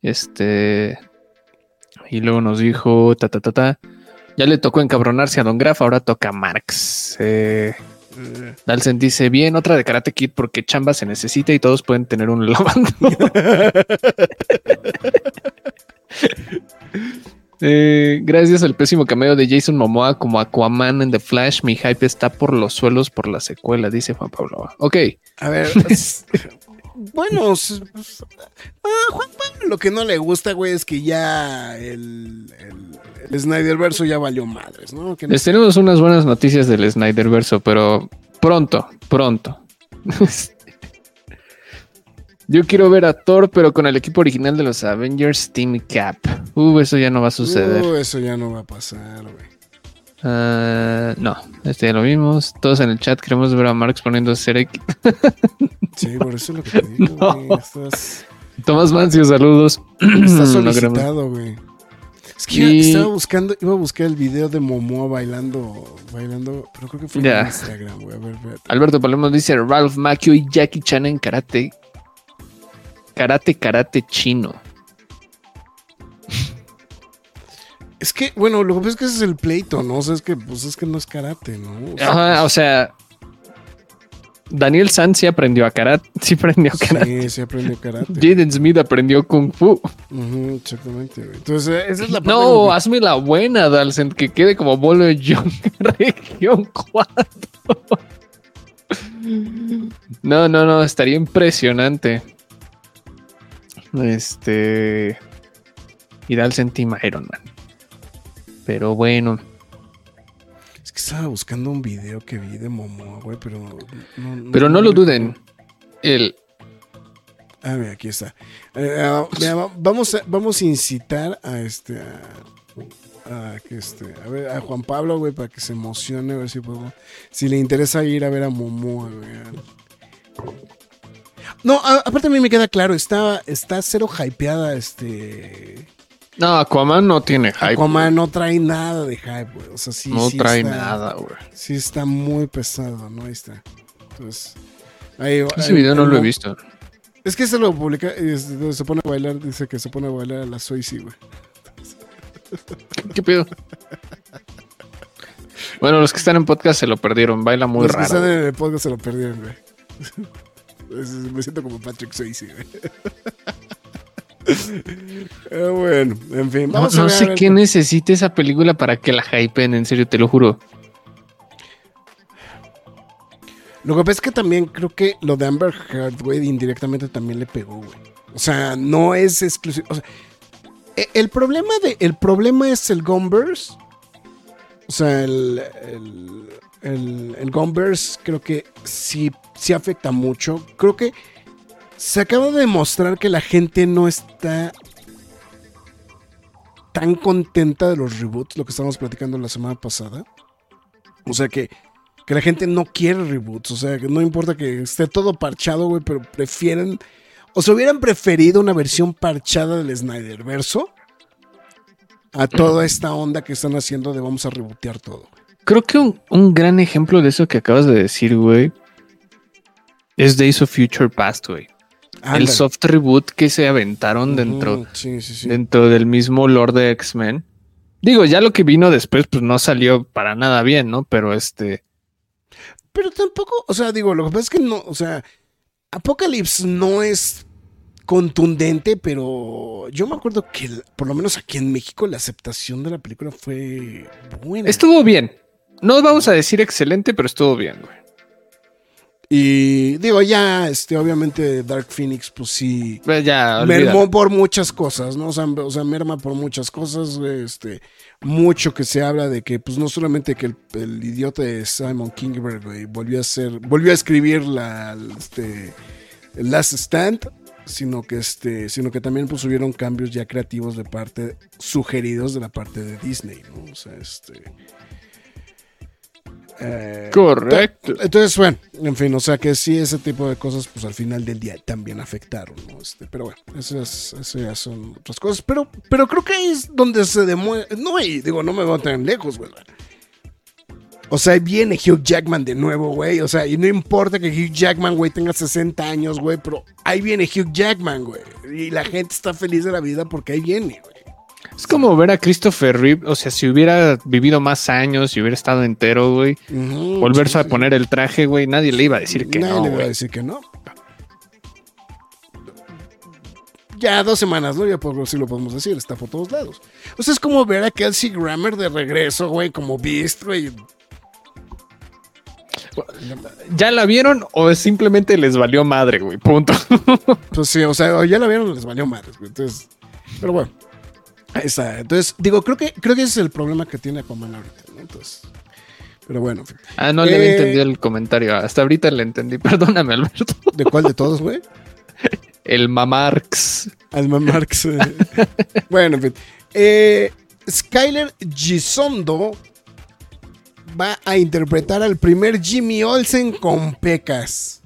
Este. Y luego nos dijo. Ta, ta, ta, ta. Ya le tocó encabronarse a Don Graf, ahora toca a Marx. Eh, dice: Bien, otra de Karate Kid porque chamba se necesita y todos pueden tener un lavando. Eh, gracias al pésimo cameo de Jason Momoa como Aquaman en The Flash, mi hype está por los suelos por la secuela, dice Juan Pablo. Ok, A ver, bueno, ah, Juan Pablo lo que no le gusta, güey, es que ya el, el, el Snyderverso ya valió madres, ¿no? Les tenemos unas buenas noticias del Snyderverso, pero pronto, pronto. Yo quiero ver a Thor, pero con el equipo original de los Avengers Team Cap. Uh, eso ya no va a suceder. Uh, eso ya no va a pasar, güey. Ah, no, este ya lo vimos. Todos en el chat queremos ver a Marx poniendo Serek. Sí, por eso es lo que te digo, No. güey. Estás, Tomás Mancio, saludos. estás No solicitado, güey. Es que Y- estaba buscando, iba a buscar el video de Momoa bailando, bailando, pero creo que fue en Instagram, güey. A ver, espérate. Alberto Paloma dice Ralph Macchio y Jackie Chan en karate. Karate, karate chino. Es que, bueno, lo que pasa es que ese es el pleito, ¿no? O sea, es que, pues es que no es karate, ¿no? O sea, Ajá, o sea, Daniel Sanz sí aprendió a karate. Sí aprendió karate. sí, sí aprendió karate. Jaden Smith aprendió kung fu. Exactamente, güey. Entonces, esa es la parte No, que- hazme la buena, Dalcent, que quede como bolo de Young Región 4. No, no, no, estaría impresionante. Este. Ir al Team Iron Man. Pero bueno. Estaba buscando un video que vi de Momoa, güey, pero. No, pero no, lo duden. El. Ah, mira, aquí está. Eh, ah, vamos, a, vamos a incitar a este. A, que este, a, ver, a Juan Pablo, güey, para que se emocione, a ver si podemos. Si le interesa ir a ver a Momoa, güey. No, aparte a mí me queda claro, está, está cero hypeada este. No, Aquaman no tiene hype. Aquaman no trae nada de hype, güey. O sea, sí. No trae nada, güey. Sí, está muy pesado, ¿no? Ahí está. Entonces. Ahí, Ese video no, lo he visto. Es que se lo publica, se pone a bailar, dice que se pone a bailar a la Soisi, güey. ¿Qué pedo? Bueno, los que están en podcast se lo perdieron, baila muy raro. Los que están en el podcast se lo perdieron, güey. Me siento como Patrick Swayze, güey. Ah, bueno, en fin. Vamos no, sé qué necesita esa película para que la hypen, en serio, te lo juro. Lo que pasa es que también creo que lo de Amber Heard, güey, indirectamente también le pegó, güey. O sea, no es exclusivo. O sea, e, el problema de. El problema es el Gumbers. O sea, el. El, el, Gumbers creo que sí, sí afecta mucho. Creo que se acaba de demostrar que la gente no está tan contenta de los reboots, lo que estábamos platicando la semana pasada. O sea que, que la gente no quiere reboots, o sea que no importa que esté todo parchado, güey, pero prefieren, o se hubieran preferido una versión parchada del Snyder verso a toda esta onda que están haciendo de vamos a rebootear todo. Creo que un, un gran ejemplo de eso que acabas de decir, güey, es Days of Future Past, güey el soft reboot que se aventaron dentro, dentro del mismo Lord de X-Men. Digo, ya lo que vino después, pues no salió para nada bien, ¿no? Pero este. Pero tampoco, o sea, digo, lo que pasa es que no, o sea, Apocalypse no es contundente, pero yo me acuerdo que por lo menos aquí en México la aceptación de la película fue buena. Estuvo bien. No vamos a decir excelente, pero estuvo bien, güey. Y digo, ya, este, obviamente Dark Phoenix, pues sí. Pues ya, mermó por muchas cosas, ¿no? O sea, merma por muchas cosas, este, mucho que se habla de que, pues no solamente que el, idiota de Simon Kingberg, volvió a hacer, volvió a escribir la, este, Last Stand, sino que este, sino que también pues hubieron cambios ya creativos de parte, sugeridos de la parte de Disney, ¿no? O sea, este eh, Correcto. Entonces, bueno, en fin, o sea que sí, ese tipo de cosas, pues al final del día también afectaron, ¿no? Este, pero bueno, esas, ya son otras cosas. Pero, pero creo que ahí es donde se demuestra. No, y digo, no me voy tan lejos, güey. O sea, viene Hugh Jackman de nuevo, güey. O sea, y no importa que Hugh Jackman, güey, tenga 60 años, güey, pero ahí viene Hugh Jackman, güey. Y la gente está feliz de la vida porque ahí viene, güey. Es como ver a Christopher Reeve, o sea, si hubiera vivido más años, si hubiera estado entero, güey, volverse a poner el traje, güey, nadie le iba a decir que no. Nadie le iba a decir que no. Ya dos semanas, ¿no? Ya por si lo podemos decir, está por todos lados. O sea, es como ver a Kelsey Grammer de regreso, güey, como Beast, güey. ¿Ya la vieron o simplemente les valió madre, güey? Punto. pues sí, o sea, ya la vieron o les valió madre, güey. Entonces, pero bueno. Entonces, digo, creo que, creo que ese es el problema que tiene Aquaman ahorita, ¿no? Entonces. Pero bueno. Ah, no le había eh, entendido el comentario. Hasta ahorita le entendí. Perdóname, Alberto. ¿De cuál de todos, güey? El Mamarx. El Mamarx. Eh. bueno, en fin. Eh, Skyler Gisondo va a interpretar al primer Jimmy Olsen con pecas.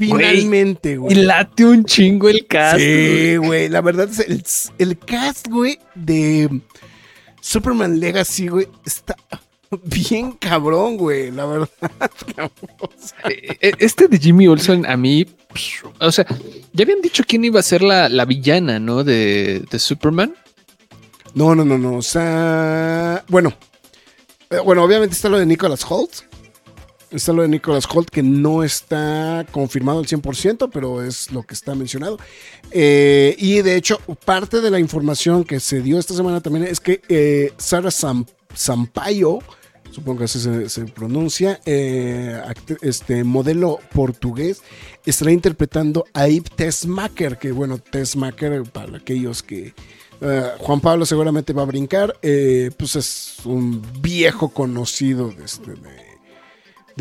Finalmente, güey. Y late un chingo el cast. Sí, güey. La verdad es el, el cast, güey, de Superman Legacy, güey, está bien cabrón, güey. La verdad. Eh, eh, este de Jimmy Olsen, a mí, o sea, ya habían dicho quién iba a ser la, la villana, ¿no? De, de Superman. No, no, no, no. O sea, bueno. Eh, bueno, obviamente está lo de Nicholas Holt está lo de Nicholas Holt, que no está confirmado al 100%, pero es lo que está mencionado. Eh, y de hecho, parte de la información que se dio esta semana también es que eh, Sara Sampaio supongo que así se, pronuncia, eh, este modelo portugués, estará interpretando a Yves Tesmaker, que bueno, Tesmaker, para aquellos que Juan Pablo seguramente va a brincar, pues es un viejo conocido este, de,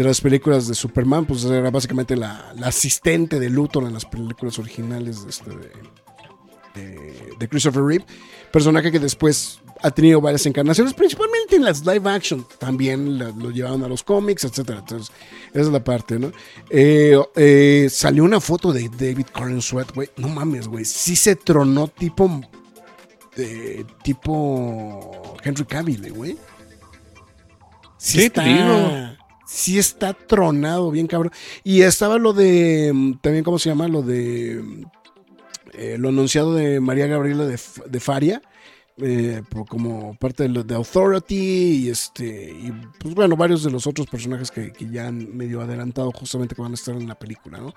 las películas de Superman, pues era básicamente la, asistente de Luthor en las películas originales de, este, de Christopher Reeve, personaje que después ha tenido varias encarnaciones, principalmente en las live action. También lo llevaron a los cómics, etc. Entonces, esa es la parte, ¿no? Eh, eh, salió una foto de David Corin Sweat, güey. No mames, güey. Sí se tronó tipo. tipo. Henry Cavill, güey. Sí, está. Sí está tronado, bien cabrón. Y estaba lo de. También, ¿cómo se llama? Lo de. Eh, lo anunciado de María Gabriela de, de Faria eh, como parte de, de, Authority y este y pues bueno varios de los otros personajes que, ya han medio adelantado justamente que van a estar en la película no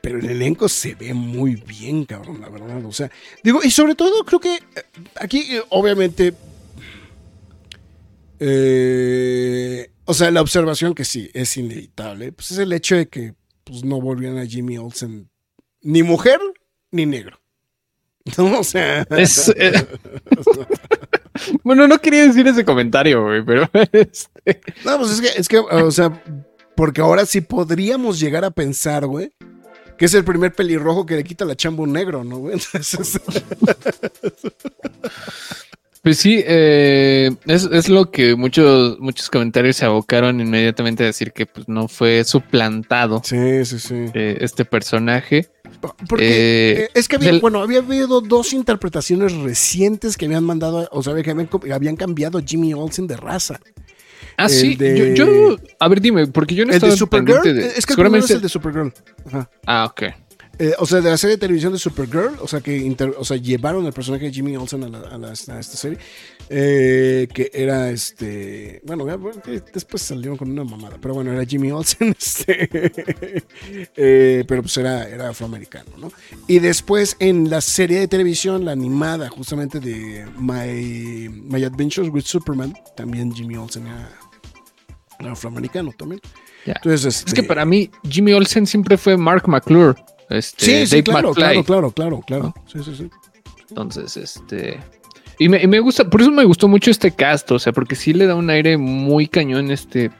pero el elenco se ve muy bien cabrón la verdad o sea digo y sobre todo creo que eh, aquí eh, obviamente o sea la observación que sí es inevitable pues es el hecho de que pues no volvían a Jimmy Olsen ni mujer ni negro O sea. Eh, bueno, no quería decir ese comentario, güey, pero. Este... No, pues es que, es que, o sea, porque ahora sí podríamos llegar a pensar, güey, que es el primer pelirrojo que le quita la chamba un negro, ¿no, güey? Pues sí, eh, es, lo que muchos, muchos comentarios se abocaron inmediatamente a decir que pues, no fue suplantado sí, sí, sí. Eh, este personaje. Porque eh, es que había, bueno, había habido dos interpretaciones recientes que habían mandado, o sea, que habían, cambiado a Jimmy Olsen de raza. Ah, sí. Yo, a ver, dime, porque yo no estaba de Supergirl. Es que el es el de Supergirl. Ah, ok. Eh, o sea, de la serie de televisión de Supergirl, o sea, que o sea, llevaron el personaje de Jimmy Olsen a, esta serie, eh, que era este, bueno, después salieron con una mamada, pero bueno, era Jimmy Olsen, este, eh, pero pues era, era afroamericano, ¿no? Y después en la serie de televisión, la animada justamente de My, My Adventures with Superman, también Jimmy Olsen era, afroamericano también. Entonces, es que este para mí Jimmy Olsen siempre fue Mark McClure. Este, sí, claro, claro, claro, claro, claro, Sí, sí, sí. Entonces, este. Y me, gusta, por eso me gustó mucho este cast, o sea, porque sí le da un aire muy cañón este,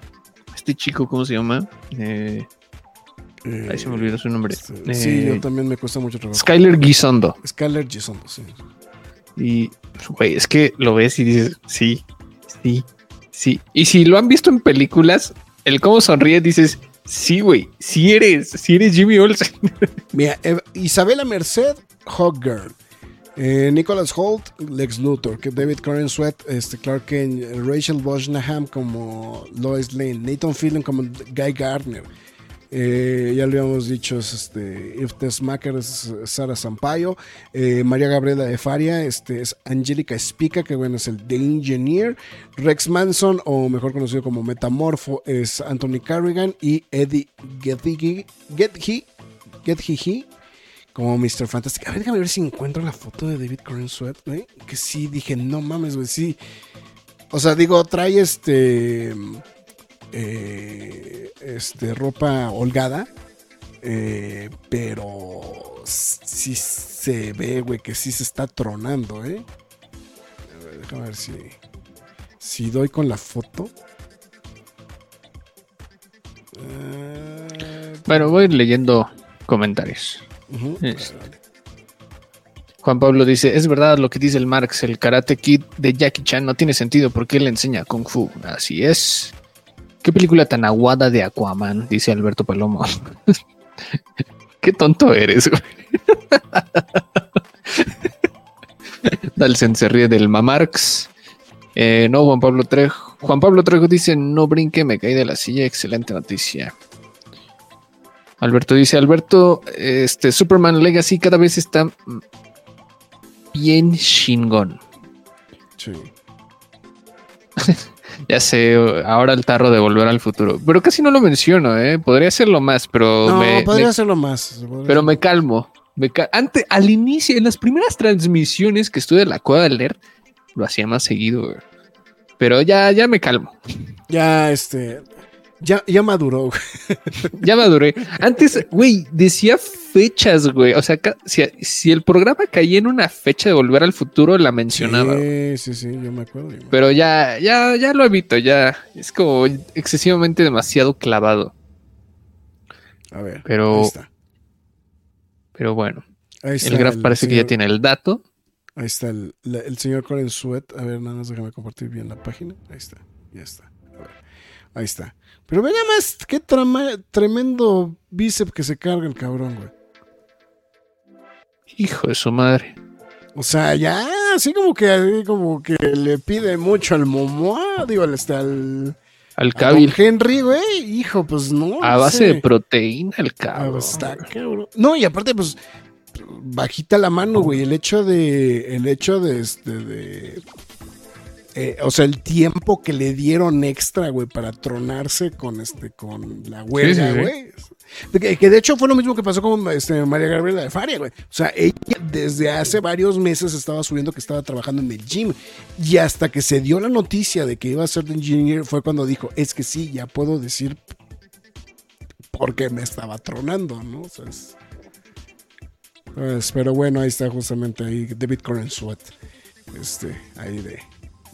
este chico, ¿cómo se llama? Eh, ahí se me olvidó su nombre. Este, sí, yo eh, también me cuesta mucho trabajo. Skyler Gisondo. Skyler Gisondo, sí. Y, güey, es que lo ves y dices, sí, sí, sí. Y si lo han visto en películas, el cómo sonríe, dices, Sí, güey. Sí eres. Sí eres Jimmy Olsen. Mira, Isabela Merced, Hog Girl. Eh, Nicholas Holt, Lex Luthor. David Coren Sweat, este, Clark Kent. Rachel Bosnaham como Lois Lane. Nathan Fillion como Guy Gardner. Eh, ya lo habíamos dicho, es este, If Macker es Sara Sampaio, eh, María Gabriela de Faria, este, es Angélica Spica, que bueno, es el The Engineer, Rex Manson, o mejor conocido como Metamorfo, es Anthony Carrigan, y Eddie Gethy, como Mr. Fantastic. A ver, déjame ver si encuentro la foto de David Coren Sweat, que sí, dije, no mames, güey, sí. O sea, digo, trae este eh, este, ropa holgada, eh, pero sí se ve, güey, que sí se está tronando, ¿eh? déjame ver si, si doy con la foto. Eh, bueno, voy leyendo comentarios. Este, Juan Pablo dice, es verdad lo que dice el Marx, el Karate Kid de Jackie Chan no tiene sentido porque él enseña Kung Fu. Así es. ¿Qué película tan aguada de Aquaman? Dice Alberto Palomo. Qué tonto eres, güey. Dalsen se ríe del Mamarx. Eh, no, Juan Pablo Trejo. Juan Pablo Trejo dice: No brinque, me caí de la silla. Excelente noticia. Alberto dice: Alberto, este Superman Legacy cada vez está bien chingón. Sí. Ya sé, ahora el tarro de volver al futuro. Pero casi no lo menciono, ¿eh? Podría hacerlo más, pero. No, podría hacerlo más. pero me calmo. Me Antes, al inicio, en las primeras transmisiones que estuve en la cueva del leer, lo hacía más seguido, güey. Pero ya, ya me calmo. Ya, este. Ya, ya maduró. ya maduré. Antes, güey, decía fechas, güey. O sea, si, el programa caía en una fecha de volver al futuro, la mencionaba. Sí, sí, sí, yo me acuerdo. Pero ya, ya, ya lo evito, ya. Es como excesivamente demasiado clavado. A ver. Pero. Ahí está. Pero bueno. el graph parece que ya tiene el dato. Ahí está el, señor Coren Sweat. A ver, nada más déjame compartir bien la página. Ahí está, ya está. Ahí está. Pero ve nada más qué tremendo bíceps que se carga el cabrón, güey. Hijo de su madre. O sea, ya, así como que, como que le pide mucho al Momoa, digo, está al. Al Cabil. Henry, güey, hijo, pues no. A base de proteína, el cabrón. No, y aparte, pues, bajita la mano, güey. El hecho de. El hecho de este. De, eh, o sea, el tiempo que le dieron extra, güey, para tronarse con este, con la huelga, güey. Que, de hecho fue lo mismo que pasó con este, María Gabriela de Faria, güey. O sea, ella desde hace varios meses estaba subiendo que estaba trabajando en el gym. Y hasta que se dio la noticia de que iba a ser de engineer, fue cuando dijo, es que sí, ya puedo decir porque me estaba tronando, ¿no? O sea, pues, pero bueno, ahí está justamente ahí David Coren Sweat. Este, ahí de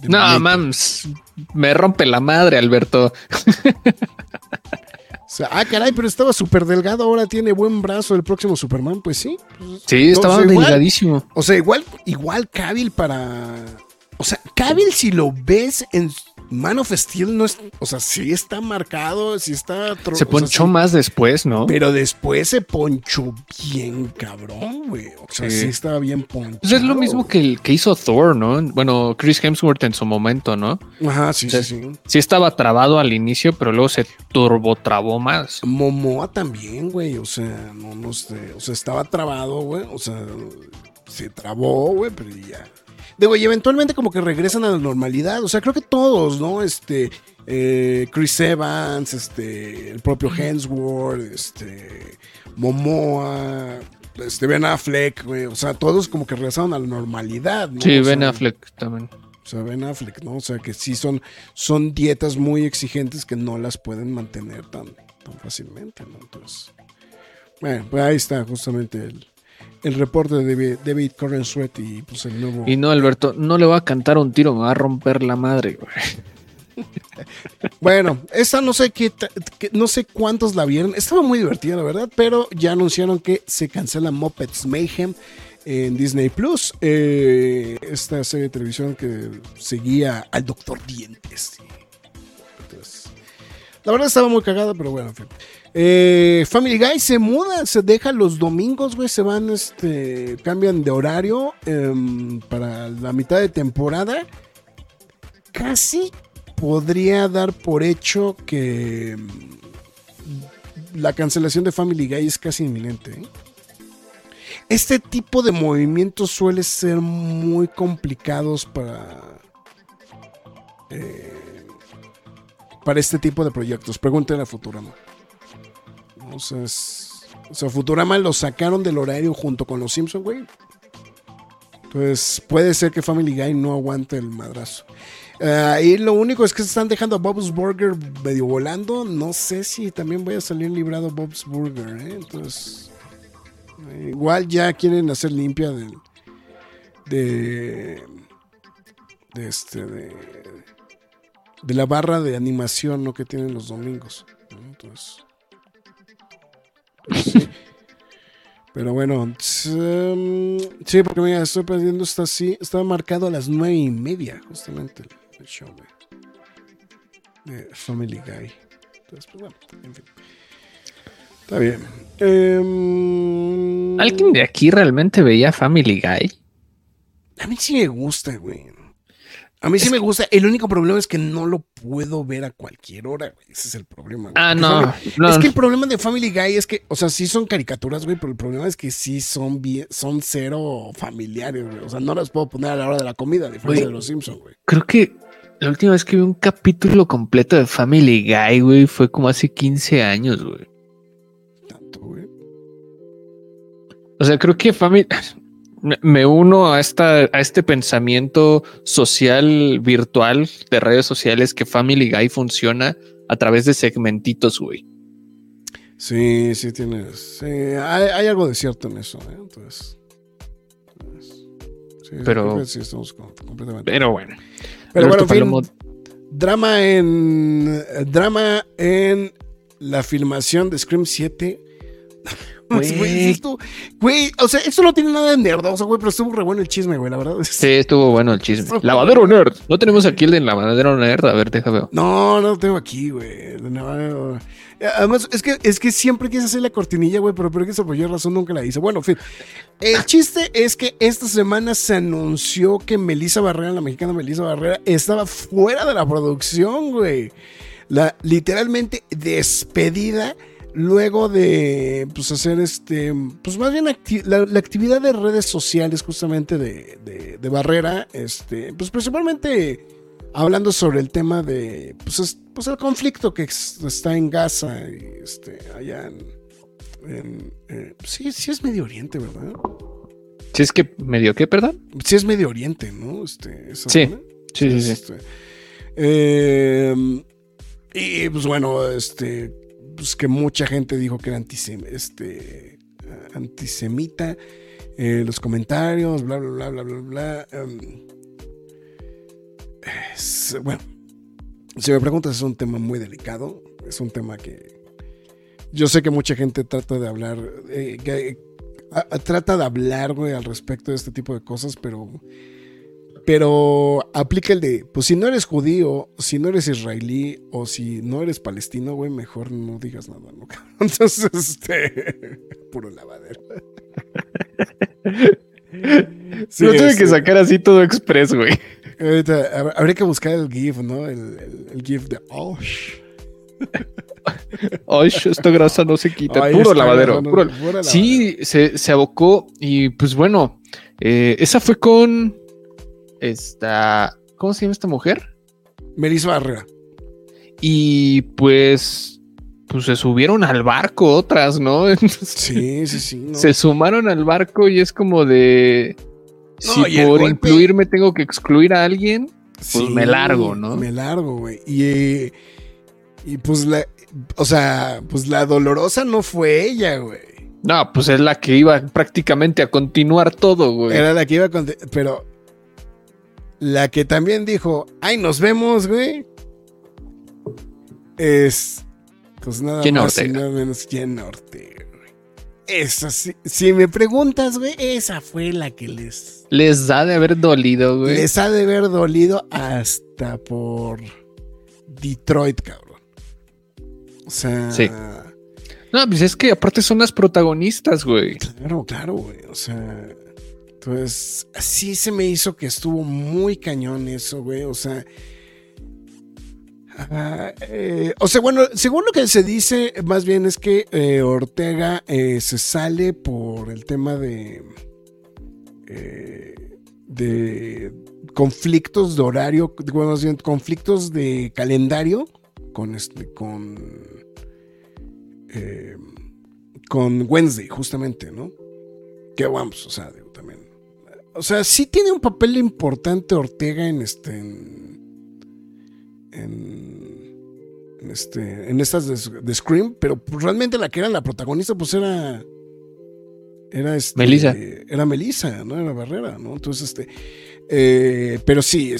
no, mams, me rompe la madre, Alberto. ah, caray, pero estaba súper delgado, ahora tiene buen brazo el próximo Superman, pues sí. sí, estaba delgadísimo. O sea, igual, igual Cavill para. O sea, Cavill, si lo ves en Man of Steel no es, o sea, sí está marcado, sí está... Se ponchó más después, ¿no? Pero después se ponchó bien cabrón, güey. O sea, sí, estaba bien ponchado. Pues es lo mismo que, el, que hizo Thor, ¿no? Bueno, Chris Hemsworth en su momento, ¿no? Ajá, sí, sí, sí. Sí estaba trabado al inicio, pero luego se turbotrabó más. Momoa también, güey. O sea, no, no sé. O sea, estaba trabado, güey. O sea, se trabó, güey, pero ya Digo, y eventualmente como que regresan a la normalidad. O sea, creo que todos, ¿no? Este, eh, Chris Evans, este, el propio Hemsworth, este, Momoa, este, Ben Affleck, güey. O sea, todos como que regresaron a la normalidad, ¿no? Sí, Ben Affleck también. O sea, Ben Affleck, ¿no? O sea, que sí son, son dietas muy exigentes que no las pueden mantener tan, tan fácilmente, ¿no? Entonces, bueno, pues ahí está justamente el, el reporte de David, David Sweat y pues el nuevo. Y no, Alberto, no le va a cantar un tiro, me va a romper la madre, güey. bueno, esta no sé qué, no sé cuántos la vieron. Estaba muy divertida, la verdad, pero ya anunciaron que se cancela Muppets Mayhem en Disney Plus. Eh, esta serie de televisión que seguía al Doctor Dientes. la verdad estaba muy cagada, pero bueno, en fin. Eh, Family Guy se muda, se deja los domingos, güey, se van, este, cambian de horario em, para la mitad de temporada. Casi podría dar por hecho que em, la cancelación de Family Guy es casi inminente. ¿eh? Este tipo de movimientos suele ser muy complicados para... Eh, para este tipo de proyectos. Pregúntenle a Futurama. O sea, o sea, Futurama lo sacaron del horario junto con los Simpsons, güey. Entonces, puede ser que Family Guy no aguante el madrazo. Uh, y lo único es que se están dejando a Bob's Burger medio volando. No sé si también voy a salir librado Bob's Burger, ¿eh? Entonces, igual ya quieren hacer limpia del, de, de este, de, de la barra de animación ¿no? que tienen los domingos. Entonces, Pero bueno, sí, porque mira, estoy perdiendo, está así, estaba marcado a las nueve y media, justamente, el, show de, Family Guy. Entonces, pues bueno, en fin. Está bien. Em, ¿Alguien de aquí realmente veía Family Guy? A mí sí me gusta, güey. A mí sí me gusta. El único problema es que no lo puedo ver a cualquier hora, güey. Ese es el problema. Ah, no, Es que el problema de Family Guy es que, o sea, sí son caricaturas, güey, pero el problema es que sí son bien, son cero familiares, güey. O sea, no las puedo poner a la hora de la comida, diferencia de los Simpsons, güey. Creo que la última vez que vi un capítulo completo de Family Guy, güey, fue como hace 15 años, güey. Tanto, güey. O sea, creo que Family me uno a, esta, a este pensamiento social virtual de redes sociales que Family Guy funciona a través de segmentitos, güey. Sí, sí tienes. hay, algo de cierto en eso, ¿eh? Entonces. pero, sí, estamos completamente. Pero bueno. Pero bueno, fin, drama en. Drama en la filmación de Scream 7 Güey, o sea, eso no tiene nada de nerdoso, güey, pero estuvo re bueno el chisme, güey, la verdad. Sí, estuvo bueno el chisme. Lavadero nerd. No tenemos aquí el de lavadero nerd. A ver, déjame ver. No, no lo tengo aquí, güey. Además, es que, es que siempre quise hacer la cortinilla, güey, pero creo que eso por razón nunca la hice. Bueno, en fin. El chiste es que esta semana se anunció que Melissa Barrera, la mexicana Melissa Barrera, estaba fuera de la producción, güey. La literalmente despedida luego de pues hacer este pues más bien la, actividad de redes sociales justamente de, de, Barrera este pues principalmente hablando sobre el tema de pues, pues el conflicto que está en Gaza y este allá en, eh, sí sí es Medio Oriente verdad sí es que medio qué perdón sí es Medio Oriente no este sí. sí sí sí, este, eh, y pues bueno este pues, que mucha gente dijo que era este, antisemita. Eh, los comentarios, bla, bla, bla, bla, bla, bla. Em, bueno, si me preguntas, es un tema muy delicado. Es un tema que yo sé que mucha gente trata de hablar, eh, trata de hablar, al respecto de este tipo de cosas, pero pero aplica el de, pues si no eres judío, si no eres israelí o si no eres palestino, güey, mejor no digas nada, ¿no? Entonces, este, puro lavadero. Sí, Lo tuve que sacar así todo express, güey. Ahorita habría que buscar el GIF, ¿no? El, el, GIF de Osh. Osh, esta grasa no se quita. puro lavadero. Sí, se, se, abocó y pues bueno, eh, esa fue con esta, ¿cómo se llama esta mujer? Melissa Barrera. Y pues, pues se subieron al barco otras, ¿no? sí, sí, sí. Se sumaron al barco y es como de, si por incluirme tengo que excluir a alguien, pues me largo, ¿no? Me largo, güey. Y, y pues la, o sea, pues la dolorosa no fue ella, güey. No, pues es la que iba prácticamente a continuar todo, güey. Era la que iba a pero la que también dijo, ay, nos vemos, güey. Es. Pues nada más y nada menos Jenna Ortega, güey. Esa sí. Si me preguntas, güey, esa fue la que les. Les ha de haber dolido, güey. Les ha de haber dolido hasta por Detroit, cabrón. O sea. Sí. No, pues es que aparte son las protagonistas, güey. Claro, claro, güey. O sea. Entonces, así se me hizo que estuvo muy cañón eso, güey. O sea. Eh, o sea, bueno, según lo que se dice, más bien es que eh, Ortega eh, se sale por el tema de. de conflictos de horario, bueno, conflictos de calendario con este, con. con Wednesday, justamente, ¿no? Que vamos, o sea, también o sea, sí tiene un papel importante Ortega en este. En, este. En estas de, Scream, pero realmente la que era la protagonista, pues era. Era este. Melissa. Era Melissa, ¿no? Era Barrera, ¿no? Entonces, este. Eh, pero sí,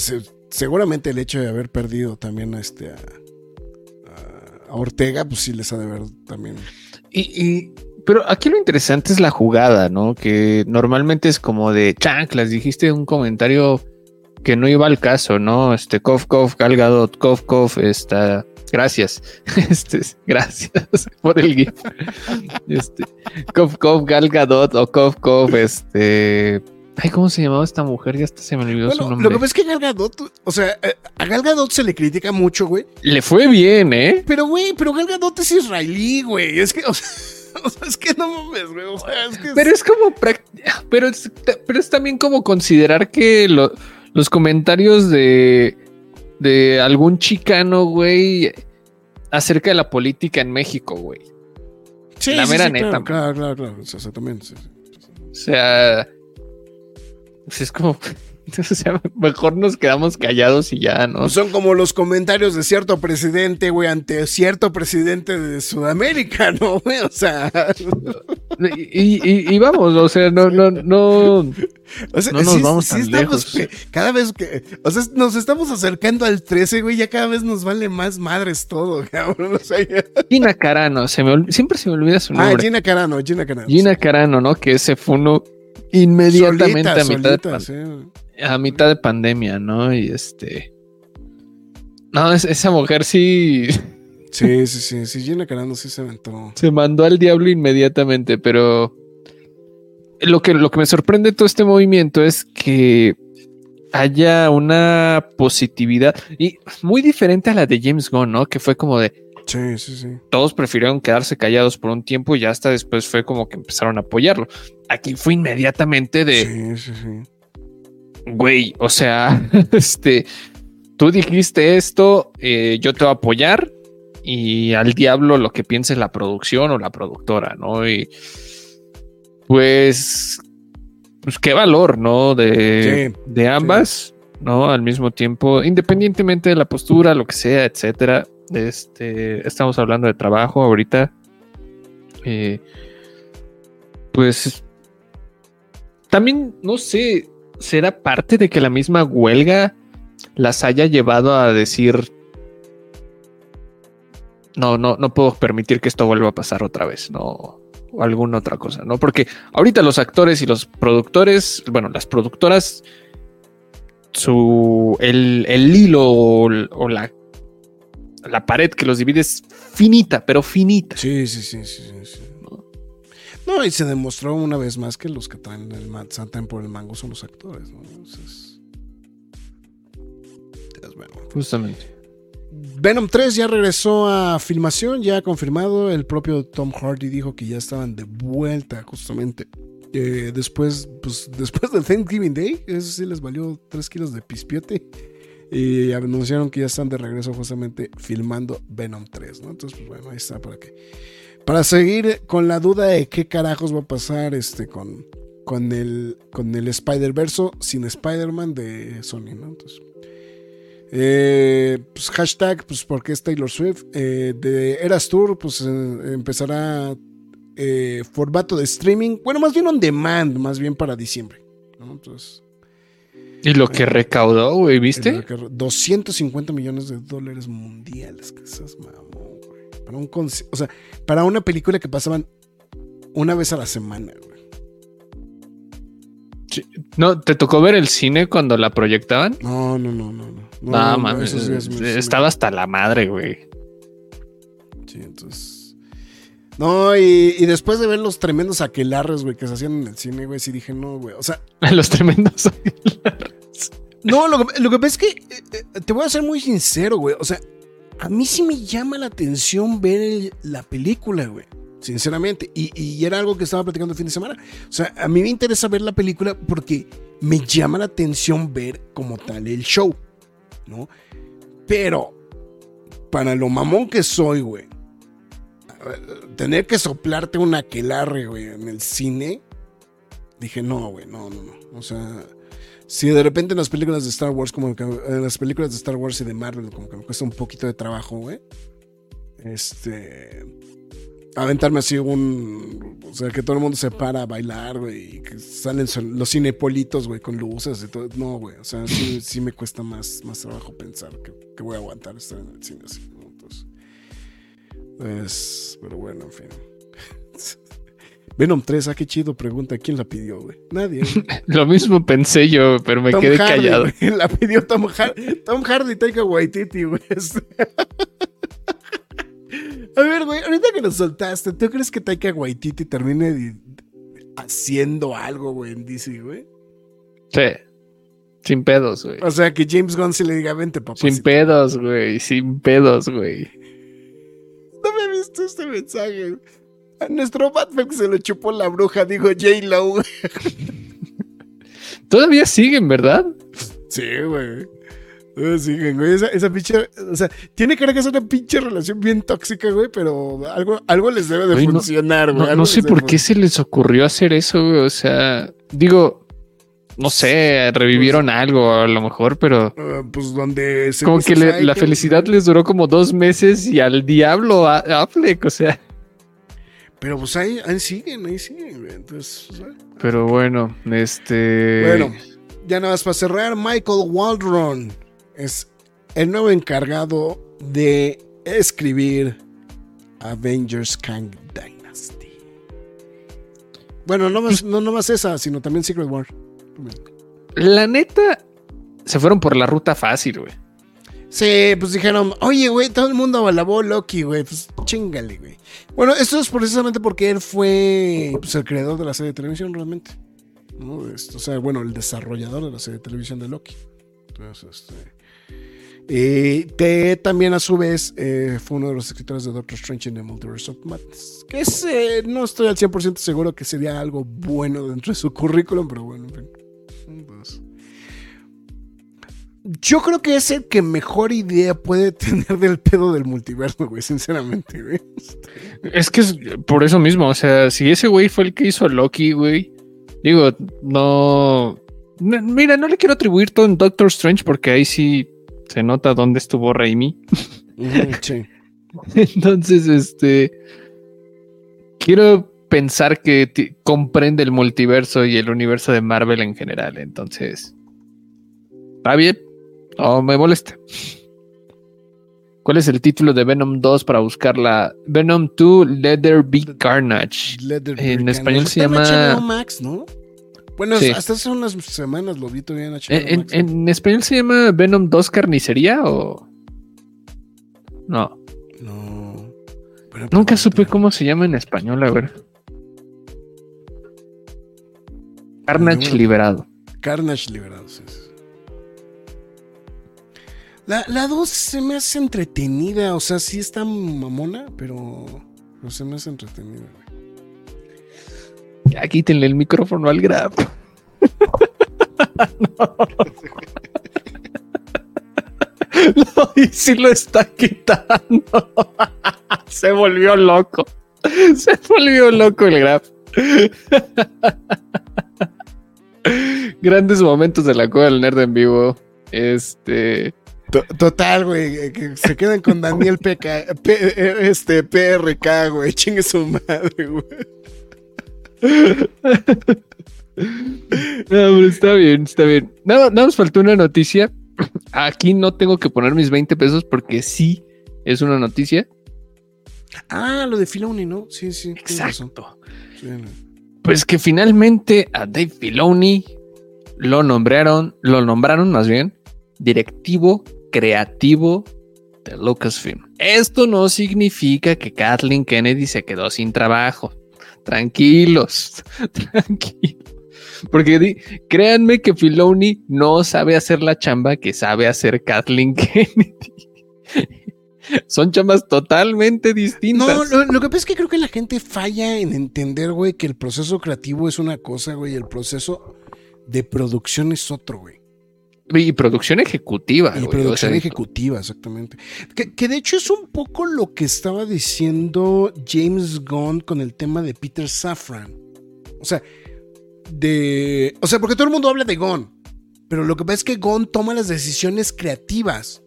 seguramente el hecho de haber perdido también a este. A, Ortega, pues sí les ha de ver también. y pero aquí lo interesante es la jugada, ¿no? Que normalmente es como de chanclas, dijiste un comentario que no iba al caso, ¿no? Este, Kof, Kof, Galgadot, Kof, Kof, está. Gracias. Este, gracias por el GIF. Este, Kof, Kof, Galgadot o Kof, Kof, este. Ay, ¿cómo se llamaba esta mujer? Ya hasta se me olvidó su nombre. Lo que pasa es que Galgadot, o sea, eh, a Galgadot se le critica mucho, güey. Le fue bien, ¿eh? Pero, güey, pero Galgadot es israelí, güey. Es que, o sea. o sea, es que no mames, güey. O sea, es que Pero es como. Pero es, pero es también como considerar que los comentarios de, de algún chicano, güey, acerca de la política en México, güey. Sí, la mera neta. Claro, claro, claro, O sea, también. O sea, Pues es como, o sea, mejor nos quedamos callados y ya, ¿no? Son como los comentarios de cierto presidente, güey, ante cierto presidente de Sudamérica, ¿no, güey? O sea. Y, y, vamos, o sea, no, no, no. O sea, no nos vamos tan lejos. cada vez que. O sea, nos estamos acercando al 13, güey, ya cada vez nos vale más madres todo, cabrón. O sea, Gina Carano, se me siempre se me olvida su ah, nombre. Ah, Gina Carano, Gina Carano. Gina Carano, ¿no? Que ese fue uno inmediatamente a mitad de a mitad de pandemia, ¿no? Y este no, esa mujer sí Sí, sí, sí, sí, Gina Carano sí se aventó. Se mandó al diablo inmediatamente, pero lo que, lo que me sorprende de todo este movimiento es que haya una positividad y muy diferente a la de James Gunn, ¿no? Que fue como de Sí, sí, sí. Todos prefirieron quedarse callados por un tiempo y hasta después fue como que empezaron a apoyarlo. Aquí fue inmediatamente de. Sí, sí, sí. Güey, o sea, este. Tú dijiste esto, eh, yo te voy a apoyar y al diablo lo que piense la producción o la productora, ¿no? Y pues, pues qué valor, ¿no? De, de ambas, ¿no? Al mismo tiempo, independientemente de la postura, lo que sea, etcétera. Este, estamos hablando de trabajo ahorita. Eh, pues también, no sé, será parte de que la misma huelga las haya llevado a decir, no, no, no puedo permitir que esto vuelva a pasar otra vez, no, o alguna otra cosa, ¿no? Porque ahorita los actores y los productores, bueno, las productoras, su, el, el hilo o la la pared que los divide es finita, pero finita. Sí, sí, sí, sí, sí. ¿No? y se demostró una vez más que los que traen el saltan por el mango son los actores, ¿no? Entonces, bueno. Justamente. Venom 3 ya regresó a filmación, ya ha confirmado. El propio Tom Hardy dijo que ya estaban de vuelta, justamente. Eh, después, pues, después del Thanksgiving Day, eso sí les valió 3 kilos de pispiote. Y anunciaron que ya están de regreso justamente filmando Venom 3, ¿no? Entonces, pues bueno, ahí está para que... Para seguir con la duda de qué carajos va a pasar este con, con el, con el Spider-Verse sin Spider-Man de Sony, ¿no? Entonces... Eh, pues hashtag, pues porque es Taylor Swift. Eh, de Eras Tour, pues eh, empezará formato de streaming. Bueno, más bien on demand, más bien para diciembre. ¿no? Entonces, y lo que recaudó, güey, ¿viste? 250 millones de dólares mundiales. Que esas mamón. Para un o sea, para una película que pasaban una vez a la semana, güey. ¿No? ¿Te tocó ver el cine cuando la proyectaban? No, no, no, no. No, no, no estaba hasta la madre, güey. Sí, entonces. No, y, y, después de ver los tremendos aquelarres, güey, que se hacían en el cine, güey, sí dije, no, güey. O sea. los tremendos aquelarres. No, lo que, lo que pasa es que eh, eh, te voy a ser muy sincero, güey. O sea, a mí sí me llama la atención ver la película, güey. Sinceramente. Y, era algo que estaba platicando el fin de semana. O sea, a mí me interesa ver la película porque me llama la atención ver como tal el show, ¿no? Pero, para lo mamón que soy, güey, tener que soplarte un aquelarre, güey, en el cine, dije, no, güey, no, no, no. O sea, si de repente en las películas de Star Wars, como que en las películas de Star Wars y de Marvel, como que me cuesta un poquito de trabajo, güey. Este. Aventarme así un. O sea, que todo el mundo se para a bailar, güey. Y que salen los cinepolitos, güey, con luces y todo. No, güey. O sea, sí, me cuesta más, más trabajo pensar que, que, voy a aguantar estar en el cine así. Entonces. Pues. Pero bueno, en fin. Venom 3, ah, qué chido, pregunta, ¿quién la pidió, güey? Nadie. Lo mismo pensé yo, pero me quedé callado. La pidió Tom Hardy, Tom Hardy, Taika Waititi, güey. A ver, güey, ahorita que nos soltaste, ¿tú crees que Taika Waititi termine haciendo algo, güey, en DC, güey? Sí. Sin pedos, güey. O sea, que James Gunn se le diga, vente, papá. Sin pedos, güey. Sin pedos, güey. No me he visto este mensaje. A nuestro Batman se lo chupó la bruja, dijo J-Lo. Todavía siguen, ¿verdad? Sí, güey. Todavía siguen, güey. Esa, pinche. O sea, tiene cara que es una pinche relación bien tóxica, güey, pero algo, algo les debe de funcionar, güey. No, sé por qué se les ocurrió hacer eso, güey. O sea, digo, no sé, revivieron algo a lo mejor, pero Ah, pues donde se como que le- la felicidad les duró como dos meses y al diablo a Affleck, o sea. Pero pues ahí, ahí siguen, ahí siguen, güey. Entonces, pues. Pero bueno, este. Bueno, ya nada más para cerrar, Michael Waldron es el nuevo encargado de escribir Avengers Kang Dynasty. Bueno, no más, no, no más esa, sino también Secret War. La neta, se fueron por la ruta fácil, güey. Sí, pues dijeron, oye, güey, todo el mundo alabó Loki, güey, pues chingale, güey. Bueno, esto es precisamente porque él fue pues, el creador de la serie de televisión, realmente. ¿no? O sea, bueno, el desarrollador de la serie de televisión de Loki. Entonces, este. Y que también a su vez eh, fue uno de los escritores de Doctor Strange en the Multiverse of Madness. Que es, eh, no estoy al 100% seguro que sería algo bueno dentro de su currículum, pero bueno, en fin. Yo creo que es el que mejor idea puede tener del pedo del multiverso, güey, sinceramente, güey. Es que es por eso mismo, o sea, si ese güey fue el que hizo Loki, güey. Digo, no. no- Mira, no le quiero atribuir todo en Doctor Strange porque ahí sí se nota dónde estuvo Raimi. Sí. Entonces, este. Quiero pensar que comprende el multiverso y el universo de Marvel en general. Entonces. Está bien. No me molesta. ¿Cuál es el título de Venom 2 para buscarla? Venom 2 Let There Be Carnage. En español se llama- HBO Max, ¿no? Bueno, Sí. hasta hace unas semanas lo vi todavía en HBO ¿En, en- Max. en español se llama Venom 2 Carnicería o.? No. No. Nunca supe cómo se llama en español, a ver. Carnage liberado. Carnage liberado, sí, sí. La, la 2 se me hace entretenida, o sea, sí está mamona, pero, pero se me hace entretenida. güey. Ya quítenle el micrófono al grab. No, y sí lo está quitando. Se volvió loco. Se volvió loco el grab. Grandes momentos de la cueva del nerd en vivo. Este. To- Total, güey, eh, que se quedan con Daniel PK, P- eh, este, PRK, güey, chingue su madre, güey. No, pero está bien, está bien. Nada, nada más faltó una noticia. Aquí no tengo que poner mis 20 pesos porque sí es una noticia. Ah, lo de Filoni, ¿no? Sí, sí. Exacto. Sí, no. Pues que finalmente a Dave Filoni lo nombraron, lo nombraron más bien directivo creativo de Lucasfilm. Esto no significa que Kathleen Kennedy se quedó sin trabajo. Tranquilos, tranquilos. Porque créanme que Filoni no sabe hacer la chamba que sabe hacer Kathleen Kennedy. Son chambas totalmente distintas. No, lo, lo que pasa es que creo que la gente falla en entender, güey, que el proceso creativo es una cosa, güey, y el proceso de producción es otro, güey. Y producción ejecutiva. Y güey, o producción sea, ejecutiva, exactamente. Que, que de hecho es un poco lo que estaba diciendo James Gunn con el tema de Peter Safran. O sea, de. O sea, porque todo el mundo habla de Gunn. Pero lo que pasa es que Gunn toma las decisiones creativas.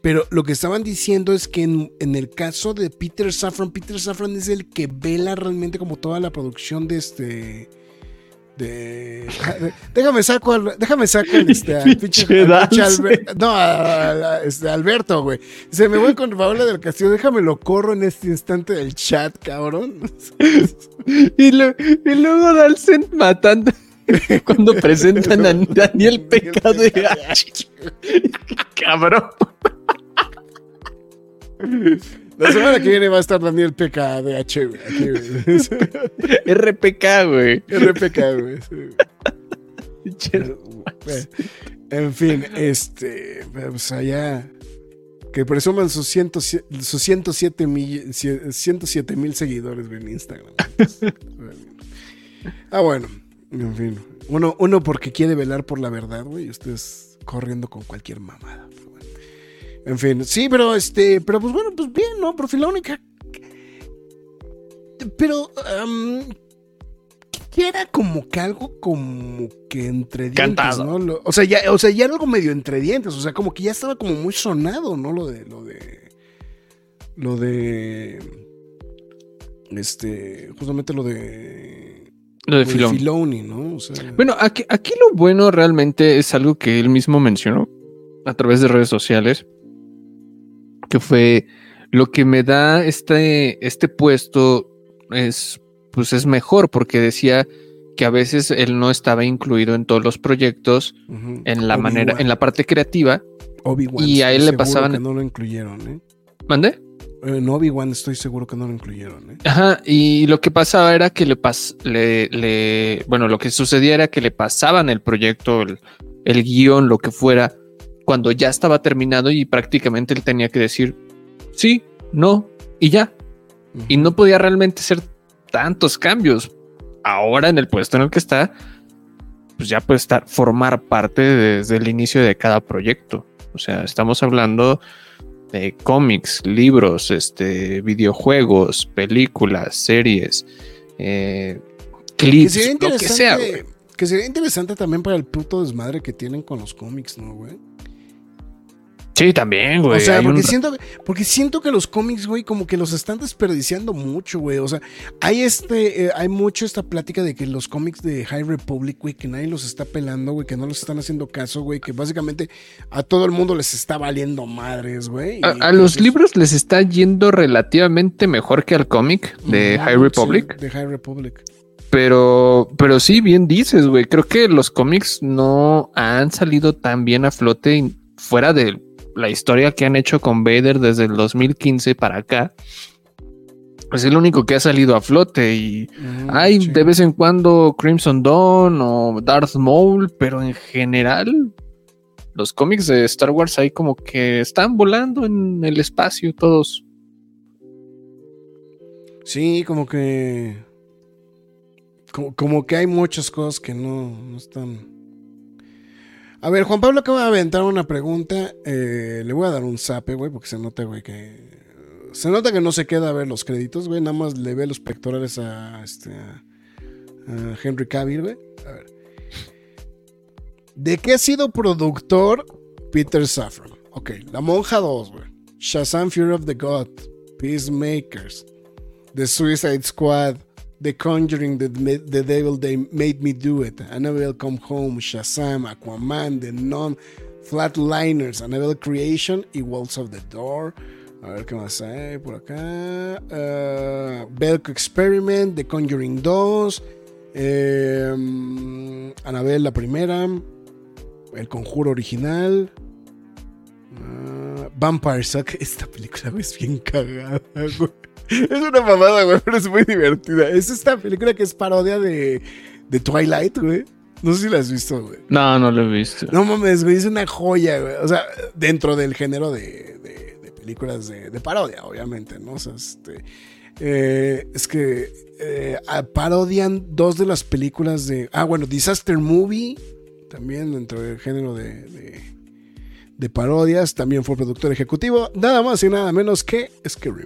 Pero lo que estaban diciendo es que en, en el caso de Peter Safran, Peter Safran es el que vela realmente como toda la producción de este. De, déjame saco al, déjame saco al, este, al pinche, al no, a- este, Alberto, güey. Se me voy con Paola del Castillo, déjame lo corro en este instante del chat, cabrón. Y, lo- y luego Dalcent matando cuando presentan a Daniel PKDH. Cabrón. La semana que viene va a estar Daniel PKDH, güey. aquí, güey. RPK, güey. RPK, güey. sí. En fin, este, pues allá que presuman sus, 107 sus 107 mil 107 mil seguidores güey, en Instagram. ah, bueno, en fin. Uno, uno porque quiere velar por la verdad, güey, y ustedes corriendo con cualquier mamada. En fin, sí, pero este, pero pues bueno, pues bien, ¿no? Profilónica. Pero, am, ya era como que algo como que entre dientes, ¿no? o, sea, ya, o sea, ya era algo medio entre dientes, o sea, como que ya estaba como muy sonado, ¿no? Lo de, lo de, lo de, este, justamente lo de... Lo de, Filoni. ¿no? bueno, aquí, aquí lo bueno realmente es algo que él mismo mencionó a través de redes sociales, que fue lo que me da este, este puesto es pues es mejor porque decía que a veces él no estaba incluido en todos los proyectos en la manera, en la parte creativa. y a él le pasaban. Que no lo incluyeron, ¿eh? ¿Mande? En Obi-Wan estoy seguro que no lo incluyeron, ¿eh? Ajá, y lo que pasaba era que le, pas le, le, Bueno, lo que sucedía era que le pasaban el proyecto, el, el guion, lo que fuera, cuando ya estaba terminado y prácticamente él tenía que decir sí, no y ya. Y no podía realmente ser tantos cambios. Ahora en el puesto en el que está, pues ya puede estar, formar parte desde el inicio de cada proyecto. O sea, estamos hablando de cómics, libros, este, videojuegos, películas, series, eh, clips, lo que sea. Que sería interesante también para el puto desmadre que tienen con los cómics, ¿no, güey? Sí, también, güey. O sea, porque, siento, porque siento que los cómics, güey, como que los están desperdiciando mucho, güey. O sea, hay este, eh, hay mucho esta plática de que los cómics de High Republic, güey, que nadie los está pelando, güey, que no los están haciendo caso, güey, que básicamente a todo el mundo les está valiendo madres, güey. A, los libros les está yendo relativamente mejor que al cómic de High Republic. de High Republic. Pero, pero sí, bien dices, güey. Creo que los cómics no han salido tan bien a flote fuera de la historia que han hecho con Vader desde el 2015 para acá, pues es el único que ha salido a flote y mm, hay de vez en cuando Crimson Dawn o Darth Maul, pero en general los cómics de Star Wars ahí como que están volando en el espacio todos. Sí, como que como, que hay muchas cosas que no, no están a ver, Juan Pablo acaba de aventar una pregunta. Eh, le voy a dar un zape, güey, porque se nota, güey, que. Se nota que no se queda a ver los créditos, güey. Nada más le ve los pectorales a, este, Henry Cavill, güey. A ver. ¿De qué ha sido productor Peter Safran? Ok, La Monja 2, güey. Shazam Fury of the God. Peacemakers. The Suicide Squad. The Conjuring, the, Devil They Made Me Do It, Annabelle Come Home, Shazam, Aquaman, The Nun, Flatliners, Annabelle Creation y Walls of the Door. A ver qué más hay por acá. Uh, Belko Experiment, The Conjuring 2, eh, Annabelle la primera, El Conjuro original. Uh, Vampire Suck. Esta película es bien cagada, güey. Es una mamada, güey, pero es muy divertida. Es esta película que es parodia de, de Twilight, güey. No sé si la has visto, güey. No, no la he visto. No mames, güey, es una joya, güey. O sea, dentro del género de, de, películas de, parodia, obviamente, ¿no? O sea, este. Eh, es que eh, parodian dos de las películas de. Ah, bueno, Disaster Movie, también dentro del género de, de, parodias. También fue productor ejecutivo. Nada más y nada menos que Scary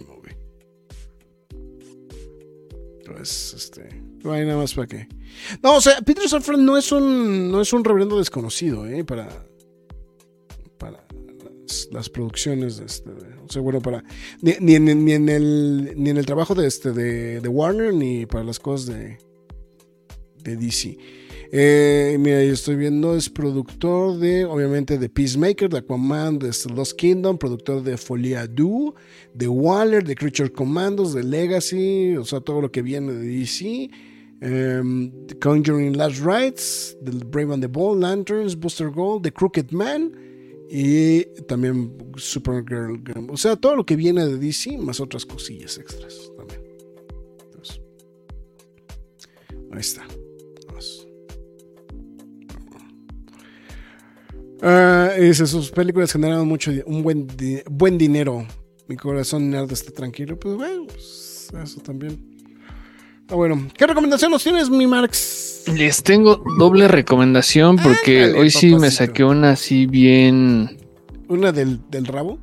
Movie este, no hay nada más para qué. No, o sea, Peter Safran no es un, no es un reverendo desconocido, ¿eh? Para, para las, producciones, este, o sea, bueno, para, ni, en, el, ni en el trabajo de, este, de, de Warner, ni para las cosas de, de DC. Eh, mira, yo estoy viendo, es productor de, obviamente, de Peacemaker, de Aquaman, de Lost Kingdom, productor de Folia Do, de Waller, de Creature Commandos, de Legacy, o sea, todo lo que viene de DC. Em, Conjuring Last Rights, The Brave and the Bold, Lanterns, Booster Gold, The Crooked Man y también Supergirl. O sea, todo lo que viene de DC, más otras cosillas extras también. ahí está. Uh, dice, sus películas generaron mucho, un buen, buen dinero. Mi corazón nerd está tranquilo. Pues bueno, pues, eso también. Ah, bueno, ¿qué recomendación nos tienes, mi Marx? Les tengo doble recomendación porque hoy sí me saqué una así bien. ¿Una del, del rabo?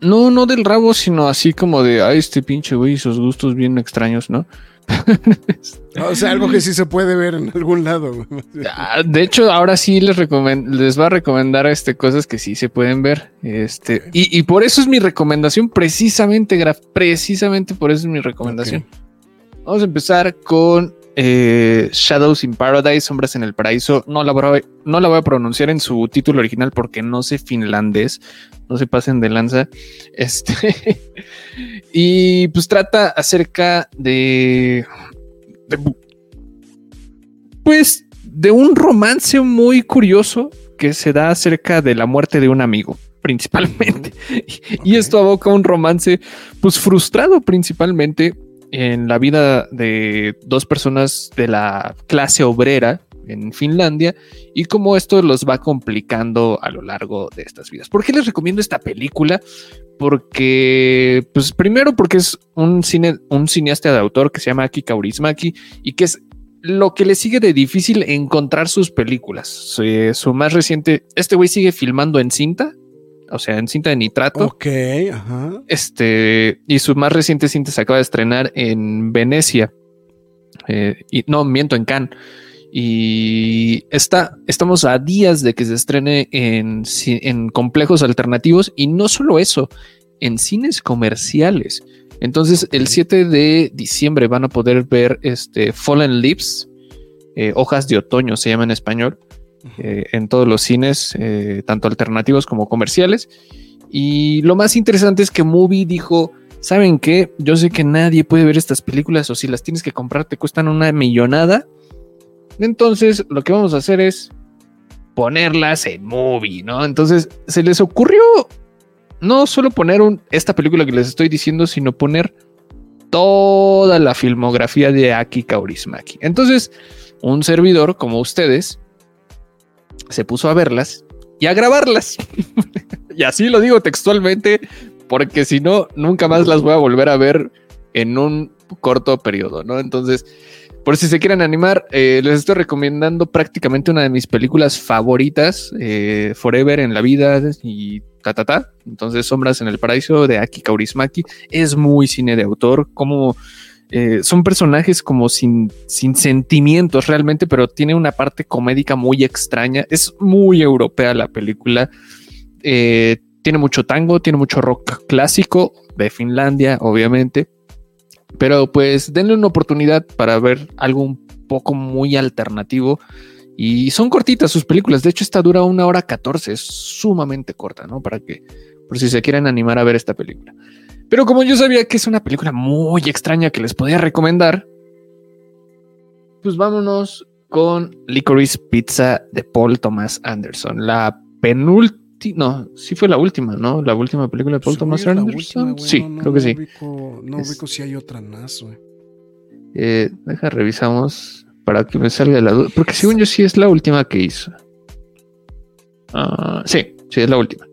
No, no del rabo, sino así como de, ay, este pinche güey, sus gustos bien extraños, ¿no? o sea, algo que sí se puede ver en algún lado. Ah, de hecho, ahora sí les les va a recomendar este, cosas que sí se pueden ver. Este, y, por eso es mi recomendación, precisamente, Graf, precisamente por eso es mi recomendación. Vamos a empezar con eh, Shadows in Paradise, Sombras en el Paraíso. No la, voy, no la voy a pronunciar en su título original porque no sé finlandés. No se pasen de lanza. Este. y pues trata acerca de, Pues de un romance muy curioso que se da acerca de la muerte de un amigo principalmente. Y esto aboca a un romance pues frustrado principalmente en la vida de dos personas de la clase obrera en Finlandia y cómo esto los va complicando a lo largo de estas vidas. ¿Por qué les recomiendo esta película? Porque, pues primero porque es un, cine, un cineasta de autor que se llama Aki Kaurismaki y que es lo que le sigue de difícil encontrar sus películas. su más reciente, este güey sigue filmando en cinta, o sea, en cinta de nitrato. Ok, ajá. Este, y su más reciente cinta se acaba de estrenar en Venecia. Eh, y no, miento, en Cannes. Y está, estamos a días de que se estrene en, en complejos alternativos y no solo eso, en cines comerciales. Entonces, el 7 de diciembre van a poder ver este Fallen Leaves, eh, hojas de otoño se llama en español. Eh, en todos los cines, eh, tanto alternativos como comerciales. Y lo más interesante es que Movie dijo, ¿saben qué? Yo sé que nadie puede ver estas películas o si las tienes que comprar te cuestan una millonada. Entonces lo que vamos a hacer es ponerlas en Movie, ¿no? Entonces se les ocurrió no solo poner esta película que les estoy diciendo, sino poner toda la filmografía de Aki Kaurismaki. Entonces, un servidor como ustedes se puso a verlas y a grabarlas. y así lo digo textualmente, porque si no, nunca más las voy a volver a ver en un corto periodo, ¿no? Entonces, por si se quieren animar, eh, les estoy recomendando prácticamente una de mis películas favoritas, eh, Forever en la vida y ta ta ta. Entonces, Sombras en el Paraíso de Aki Kaurismaki es muy cine de autor, como eh, son personajes como sin, sin sentimientos realmente, pero tiene una parte comédica muy extraña. Es muy europea la película. Tiene mucho tango, tiene mucho rock clásico de Finlandia, obviamente. Pero pues denle una oportunidad para ver algo un poco muy alternativo. Y son cortitas sus películas. De hecho, esta dura una hora 14. Es sumamente corta, ¿no? Para que, por si se quieren animar a ver esta película. Pero como yo sabía que es una película muy extraña que les podía recomendar, pues vámonos con Licorice Pizza de Paul Thomas Anderson. La penúltima, no, sí fue la última, ¿no? La última película de Paul Thomas Anderson. sí, creo que sí. no ubico si hay otra más, güey. Eh, deja, revisamos para que me salga la duda. Porque según yo sí es la última que hizo. Ah, sí, sí es la última.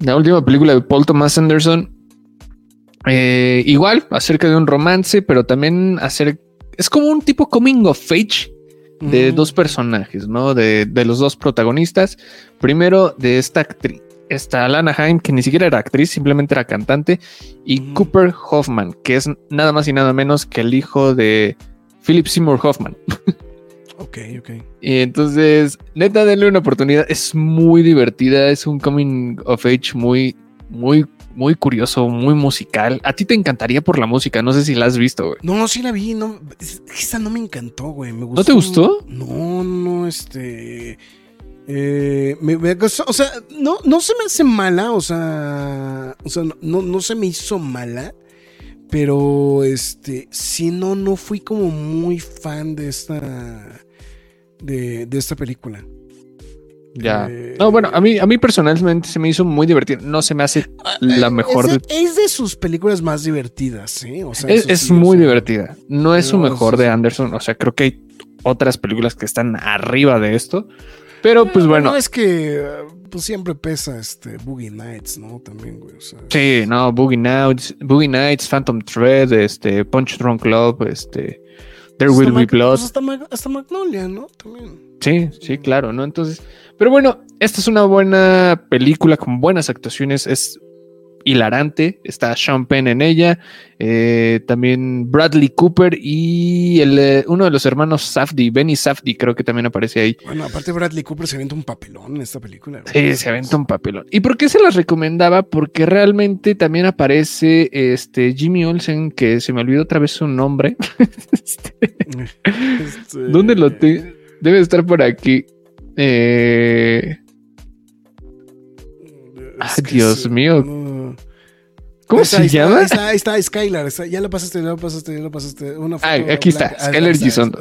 La última película de Paul Thomas Anderson eh, igual, acerca de un romance, pero también hacer. Es como un tipo coming of age de mm. dos personajes, ¿no? De, los dos protagonistas. Primero, de esta actriz, esta Lana Haim, que ni siquiera era actriz, simplemente era cantante, y mm. Cooper Hoffman, que es nada más y nada menos que el hijo de Philip Seymour Hoffman. Ok, ok. Y entonces, neta, denle una oportunidad. Es muy divertida, es un coming of age muy, muy muy curioso, muy musical. A ti te encantaría por la música, no sé si la has visto, güey. No, sí la vi, no, esa no me encantó, güey. Me ¿No te gustó? No, no, este... Eh, me, o sea, no, no se me hace mala, o sea, o sea, no, no se me hizo mala, pero este, sí, no, no fui como muy fan de esta, de, de esta película. Ya. Eh, no, bueno, a mí, a mí personalmente se me hizo muy divertido. No se me hace ah, la mejor. Es de, es de sus películas más divertidas, ¿eh? O sea, es, muy divertida. No es su mejor de Anderson. O sea, creo que hay otras películas que están arriba de esto. Pero pues bueno. No es que pues siempre pesa este Boogie Nights, ¿no? También, güey. sí, no, Boogie Nights, Boogie Nights, Phantom Thread, este, Punch Drunk Club, este, There Will Be Blood. Pues hasta, hasta Magnolia, ¿no? También. Sí, sí, claro, ¿no? Entonces, pero bueno, esta es una buena película con buenas actuaciones. Es hilarante. Está Sean Penn en ella, eh, también Bradley Cooper y el, eh, uno de los hermanos Safdie, Benny Safdie, creo que también aparece ahí. Bueno, aparte Bradley Cooper se avienta un papelón en esta película. Sí, se avienta un papelón. ¿Y por qué se las recomendaba? Porque realmente también aparece este Jimmy Olsen, que se me olvidó otra vez su nombre. Este, este, ¿Dónde lo te Debe estar por aquí. Eh... Ay, Dios mío. ¿Cómo se llama? Ahí está, está Skylar. ya lo pasaste, ya lo pasaste, ya lo pasaste. Una foto aquí está, Skylar Gison.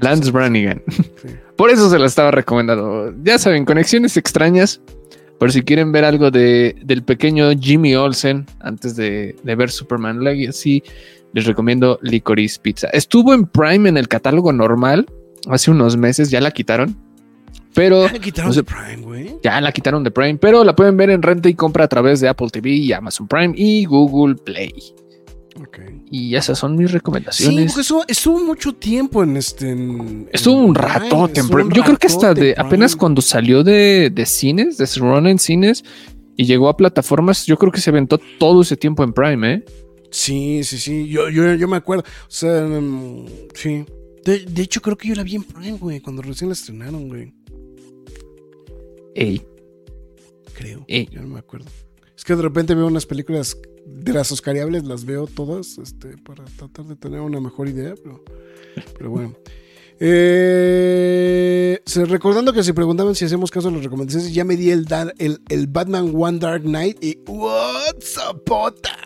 Lance Brannigan. Por eso se la estaba recomendando. Ya saben, conexiones extrañas. Por si quieren ver algo de, del pequeño Jimmy Olsen antes de, de ver Superman Legacy, les recomiendo Licorice Pizza. Estuvo en Prime en el catálogo normal hace unos meses, ya la quitaron. Pero. Ya la quitaron de Prime, güey. Ya la quitaron de Prime, pero la pueden ver en renta y compra a través de Apple TV y Amazon Prime y Google Play. Okay. Y esas son mis recomendaciones. Sí, eso estuvo mucho tiempo en este. estuvo un rato en Prime. Yo creo que hasta de apenas cuando salió de, de cines, de Run en cines y llegó a plataformas, yo creo que se aventó todo ese tiempo en Prime, ¿eh? Sí, sí, sí. Yo, yo, yo me acuerdo. O sea, mm, sí. De, de, hecho, creo que yo la vi en Prime, güey, cuando recién la estrenaron, güey. Ey. Creo. Ey. Yo no me acuerdo. Es que de repente veo unas películas de las Oscariables, las veo todas, este, para tratar de tener una mejor idea, pero, pero bueno. Eh, recordando que se preguntaban si hacemos caso a las recomendaciones, ya me di el, el, el Batman One Dark Knight y ¡What's a pota!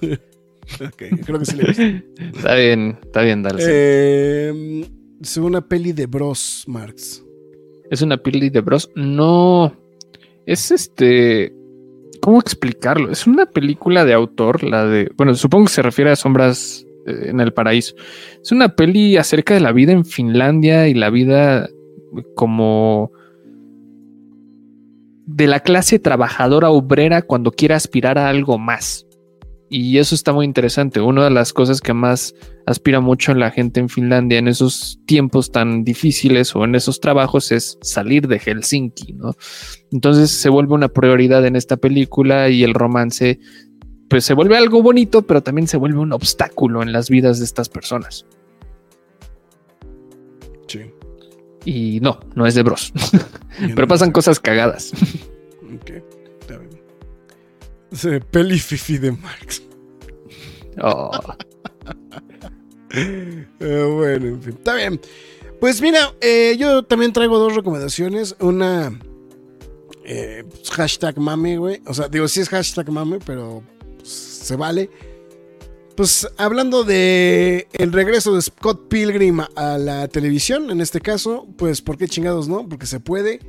ok, creo que sí le Está bien, está bien, dale. Eh, es una peli de Bros, Marx. ¿Es una peli de Bros? No. Es este. ¿Cómo explicarlo? Es una película de autor, la de. Bueno, supongo que se refiere a Sombras eh, en el Paraíso. Es una peli acerca de la vida en Finlandia y la vida como de la clase trabajadora obrera cuando quiere aspirar a algo más. Y eso está muy interesante. Una de las cosas que más aspira mucho la gente en Finlandia en esos tiempos tan difíciles o en esos trabajos es salir de Helsinki, ¿no? Entonces se vuelve una prioridad en esta película y el romance pues se vuelve algo bonito, pero también se vuelve un obstáculo en las vidas de estas personas. Sí. Y no, no es de bros. pero pasan cosas cagadas. Ok, bien. Peli fifi de Marx. Oh. Eh, bueno, en fin, está bien. Pues mira, eh, yo también traigo dos recomendaciones. Una, eh, pues, hashtag mame, güey. O sea, digo, sí es hashtag mame, pero pues, se vale. Pues hablando de el regreso de Scott Pilgrim a la televisión, en este caso, pues ¿por qué chingados no? Porque se puede.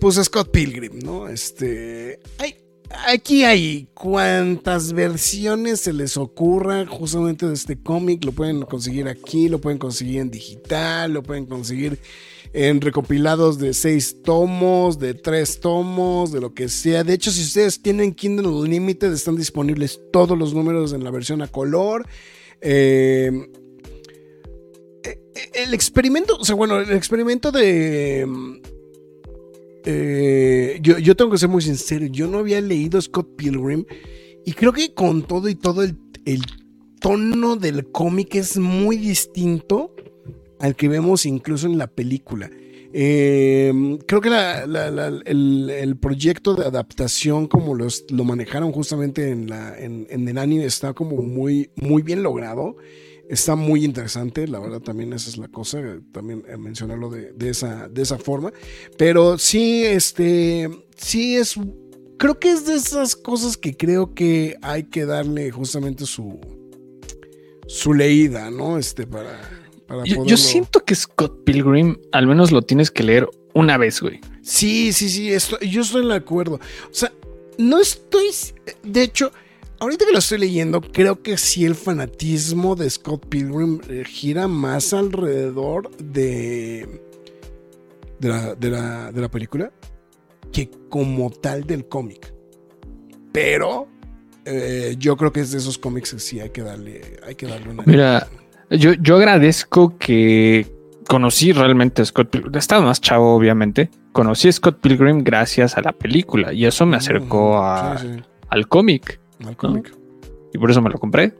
Pues Scott Pilgrim, ¿no? Este, hay Aquí hay cuantas versiones se les ocurra justamente de este cómic. Lo pueden conseguir aquí, lo pueden conseguir en digital, lo pueden conseguir en recopilados de seis tomos, de tres tomos, de lo que sea. De hecho, si ustedes tienen Kindle Unlimited, están disponibles todos los números en la versión a color. Eh, eh, el experimento, o sea, bueno, el experimento de eh, yo, tengo que ser muy sincero, yo no había leído Scott Pilgrim y creo que con todo y todo el, tono del cómic es muy distinto al que vemos incluso en la película. Eh, creo que el, proyecto de adaptación, como lo manejaron justamente en, en, en, el anime, está como muy, muy bien logrado. Está muy interesante, la verdad también esa es la cosa, también eh, mencionarlo de, esa, de esa forma. Pero sí, este, sí es, creo que es de esas cosas que creo que hay que darle justamente su, su leída, ¿no? Este, para, para yo, yo siento que Scott Pilgrim al menos lo tienes que leer una vez, güey. Sí, sí, sí, yo estoy en acuerdo. O sea, no estoy, de hecho ahorita que lo estoy leyendo, creo que sí el fanatismo de Scott Pilgrim eh, gira más alrededor de, de, la, película que como tal del cómic. Pero eh, yo creo que es de esos cómics que sí hay que darle, hay que darle una. Mira, yo, yo agradezco que conocí realmente a Scott Pilgrim. Estaba más chavo, obviamente. Conocí a Scott Pilgrim gracias a la película y eso me acercó a al cómic. Al cómic. Y por eso me lo compré.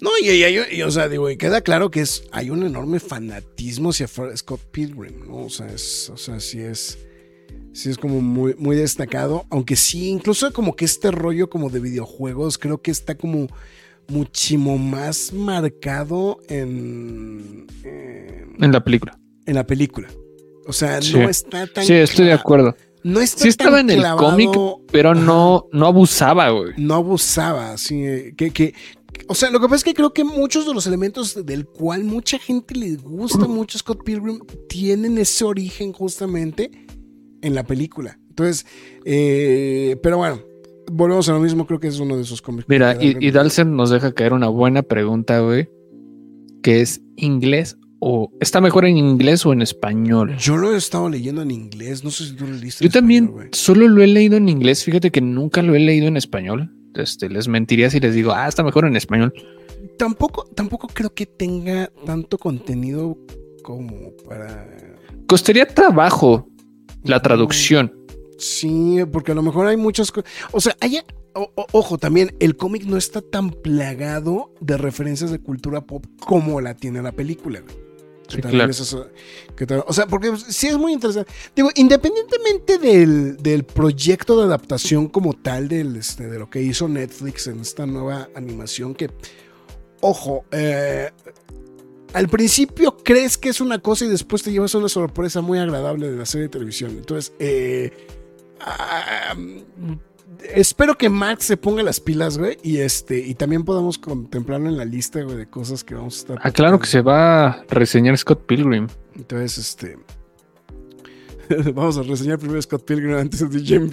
No, y, y, o sea, digo, y queda claro que es, hay un enorme fanatismo hacia Scott Pilgrim, ¿no? O sea, es, o sea, sí es, sí es como muy, muy destacado, aunque sí, incluso como que este rollo como de videojuegos, creo que está como muchísimo más marcado en, en, la película. En la película. O sea, no está tan. Sí, estoy de acuerdo. No está sí estaba en el cómic, pero no, no abusaba, güey. No abusaba, sí. Que, que, o sea, lo que pasa es que creo que muchos de los elementos del cual mucha gente le gusta mucho Scott Pilgrim tienen ese origen justamente en la película. Entonces, eh, pero bueno, volvemos a lo mismo, creo que es uno de esos cómics. Mira, y, y Dalsen nos deja caer una buena pregunta, güey, que es inglés o está mejor en inglés o en español. Yo lo he estado leyendo en inglés, no sé si tú lo leíste. Yo también solo lo he leído en inglés, fíjate que nunca lo he leído en español. Este, les mentiría si les digo, ah, está mejor en español. Tampoco, tampoco creo que tenga tanto contenido como para. Costaría trabajo la traducción. Sí, porque a lo mejor hay muchas cosas. O sea, hay, ojo, también el cómic no está tan plagado de referencias de cultura pop como la tiene la película. O sea, porque sí es muy interesante. Digo, independientemente del, proyecto de adaptación como tal del, este, de lo que hizo Netflix en esta nueva animación, que, ojo, eh, al principio crees que es una cosa y después te llevas una sorpresa muy agradable de la serie de televisión. Entonces, eh, Ah, espero que Max se ponga las pilas, güey, y este, y también podamos contemplarlo en la lista, güey, de cosas que vamos a estar. Ah, claro que se va a reseñar Scott Pilgrim. Entonces, este. vamos a reseñar primero Scott Pilgrim antes de Jim